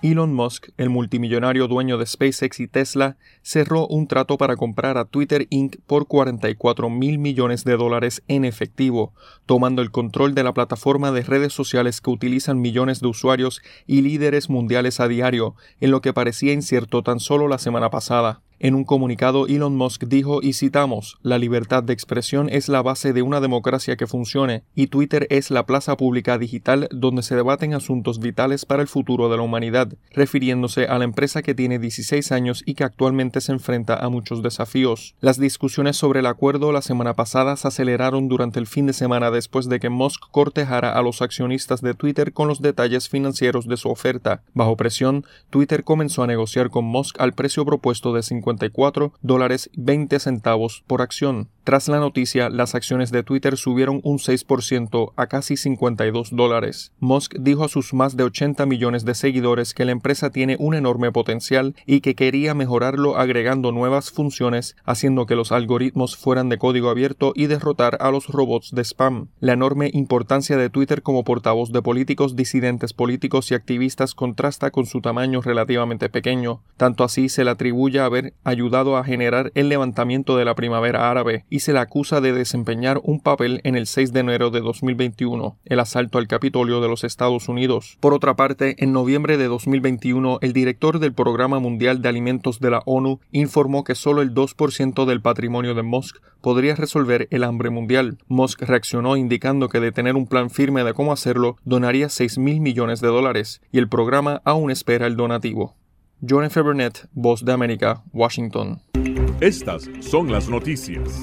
Elon Musk, el multimillonario dueño de SpaceX y Tesla, cerró un trato para comprar a Twitter Inc. por 44 mil millones de dólares en efectivo, tomando el control de la plataforma de redes sociales que utilizan millones de usuarios y líderes mundiales a diario, en lo que parecía incierto tan solo la semana pasada. En un comunicado, Elon Musk dijo, y citamos, la libertad de expresión es la base de una democracia que funcione, y Twitter es la plaza pública digital donde se debaten asuntos vitales para el futuro de la humanidad, refiriéndose a la empresa que tiene 16 años y que actualmente se enfrenta a muchos desafíos. Las discusiones sobre el acuerdo la semana pasada se aceleraron durante el fin de semana después de que Musk cortejara a los accionistas de Twitter con los detalles financieros de su oferta. Bajo presión, Twitter comenzó a negociar con Musk al precio propuesto de 50 54 dólares 20 centavos por acción. Tras la noticia, las acciones de Twitter subieron un 6% a casi 52 dólares. Musk dijo a sus más de 80 millones de seguidores que la empresa tiene un enorme potencial y que quería mejorarlo agregando nuevas funciones, haciendo que los algoritmos fueran de código abierto y derrotar a los robots de spam. La enorme importancia de Twitter como portavoz de políticos, disidentes políticos y activistas contrasta con su tamaño relativamente pequeño. Tanto así se le atribuye haber ayudado a generar el levantamiento de la primavera árabe y se le acusa de desempeñar un papel en el 6 de enero de 2021, el asalto al Capitolio de los Estados Unidos. Por otra parte, en noviembre de 2021, el director del Programa Mundial de Alimentos de la ONU informó que solo el 2% del patrimonio de Musk podría resolver el hambre mundial. Musk reaccionó indicando que de tener un plan firme de cómo hacerlo, donaría 6 mil millones de dólares, y el programa aún espera el donativo. John F. Burnett, Voz de América, Washington. Estas son las noticias.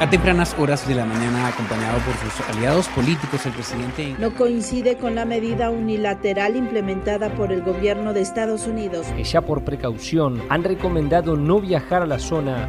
A tempranas horas de la mañana, acompañado por sus aliados políticos, el presidente no coincide con la medida unilateral implementada por el gobierno de Estados Unidos. Que ya por precaución han recomendado no viajar a la zona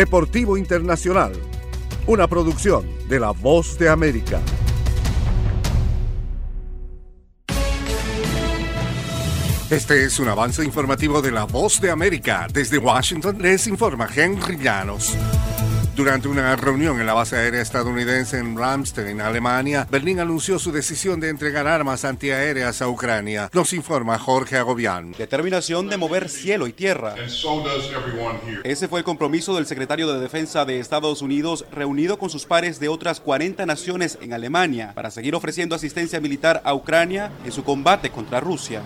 Deportivo Internacional, una producción de La Voz de América. Este es un avance informativo de La Voz de América. Desde Washington les informa Henry Llanos. Durante una reunión en la base aérea estadounidense en Ramstein, Alemania, Berlín anunció su decisión de entregar armas antiaéreas a Ucrania. Nos informa Jorge Agobián. Determinación de mover cielo y tierra. Ese fue el compromiso del secretario de Defensa de Estados Unidos reunido con sus pares de otras 40 naciones en Alemania para seguir ofreciendo asistencia militar a Ucrania en su combate contra Rusia.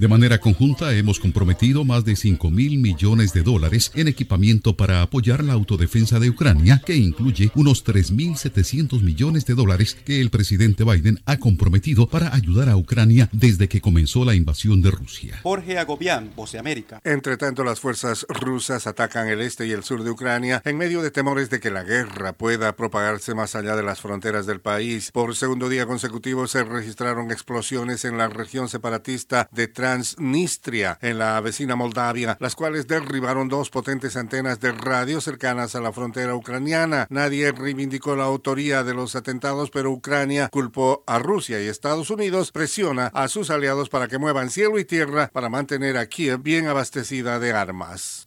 De manera conjunta hemos comprometido más de 5 mil millones de dólares en equipamiento para apoyar la autodefensa de Ucrania, que incluye unos 3.700 millones de dólares que el presidente Biden ha comprometido para ayudar a Ucrania desde que comenzó la invasión de Rusia. Jorge Agobián, Voz de América. Entre tanto, las fuerzas rusas atacan el este y el sur de Ucrania en medio de temores de que la guerra pueda propagarse más allá de las fronteras del país. Por segundo día consecutivo se registraron explosiones en la región separatista de Transnistria, en la vecina Moldavia, las cuales derribaron dos potentes antenas de radio cercanas a la frontera ucraniana. Nadie reivindicó la autoría de los atentados, pero Ucrania culpó a Rusia y Estados Unidos presiona a sus aliados para que muevan cielo y tierra para mantener a Kiev bien abastecida de armas.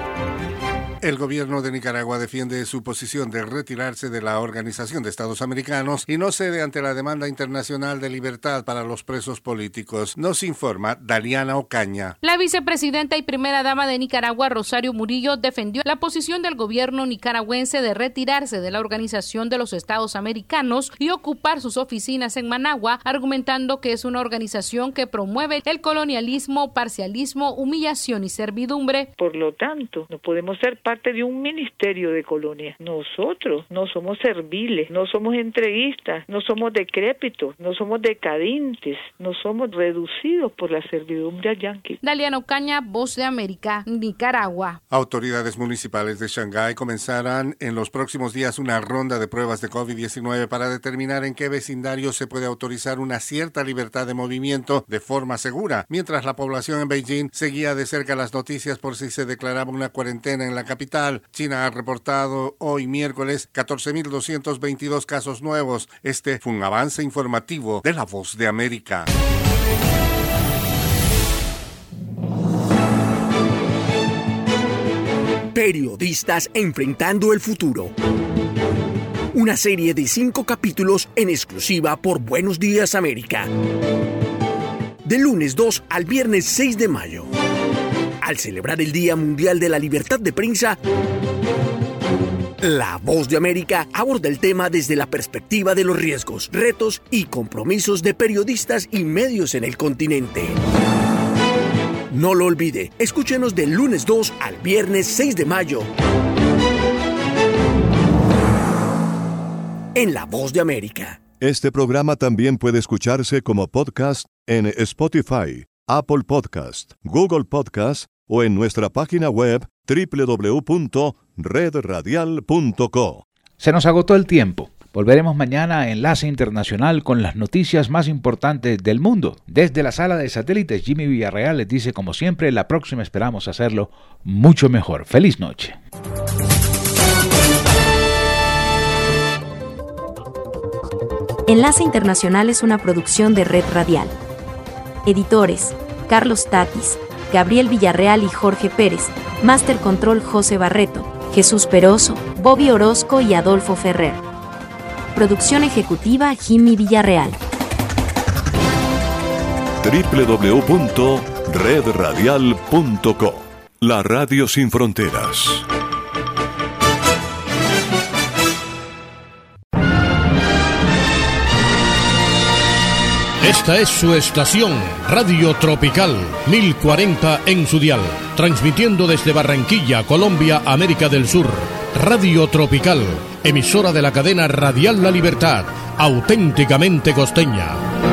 El gobierno de Nicaragua defiende su posición de retirarse de la Organización de Estados Americanos y no cede ante la demanda internacional de libertad para los presos políticos. Nos informa Daliana Ocaña. La vicepresidenta y primera dama de Nicaragua, Rosario Murillo, defendió la posición del gobierno nicaragüense de retirarse de la Organización de los Estados Americanos y ocupar sus oficinas en Managua, argumentando que es una organización que promueve el colonialismo, parcialismo, humillación y servidumbre. Por lo tanto, no podemos ser parte de un ministerio de colonia. Nosotros no somos serviles, no somos entreguistas, no somos decrépitos, no somos decadentes, no somos reducidos por la servidumbre a yanqui. Daliano Caña, Voz de América, Nicaragua. Autoridades municipales de Shanghái comenzarán en los próximos días una ronda de pruebas de COVID-19 para determinar en qué vecindario se puede autorizar una cierta libertad de movimiento de forma segura, mientras la población en Beijing seguía de cerca las noticias por si se declaraba una cuarentena en la China ha reportado hoy miércoles 14.222 casos nuevos. Este fue un avance informativo de La Voz de América. Periodistas enfrentando el futuro. Una serie de cinco capítulos en exclusiva por Buenos Días América. De lunes 2 al viernes 6 de mayo al celebrar el Día Mundial de la Libertad de Prensa, La Voz de América aborda el tema desde la perspectiva de los riesgos, retos y compromisos de periodistas y medios en el continente. No lo olvide, escúchenos del lunes 2 al viernes 6 de mayo. En La Voz de América. Este programa también puede escucharse como podcast en Spotify, Apple Podcast, Google Podcast o en nuestra página web www.redradial.co. Se nos agotó el tiempo. Volveremos mañana a Enlace Internacional con las noticias más importantes del mundo. Desde la sala de satélites, Jimmy Villarreal les dice, como siempre, la próxima esperamos hacerlo mucho mejor. Feliz noche. Enlace Internacional es una producción de Red Radial. Editores, Carlos Tatis, Gabriel Villarreal y Jorge Pérez, Master Control José Barreto, Jesús Peroso, Bobby Orozco y Adolfo Ferrer. Producción ejecutiva Jimmy Villarreal. www.redradial.co La Radio Sin Fronteras. Esta es su estación, Radio Tropical 1040 en su dial, transmitiendo desde Barranquilla, Colombia, América del Sur. Radio Tropical, emisora de la cadena Radial La Libertad, auténticamente costeña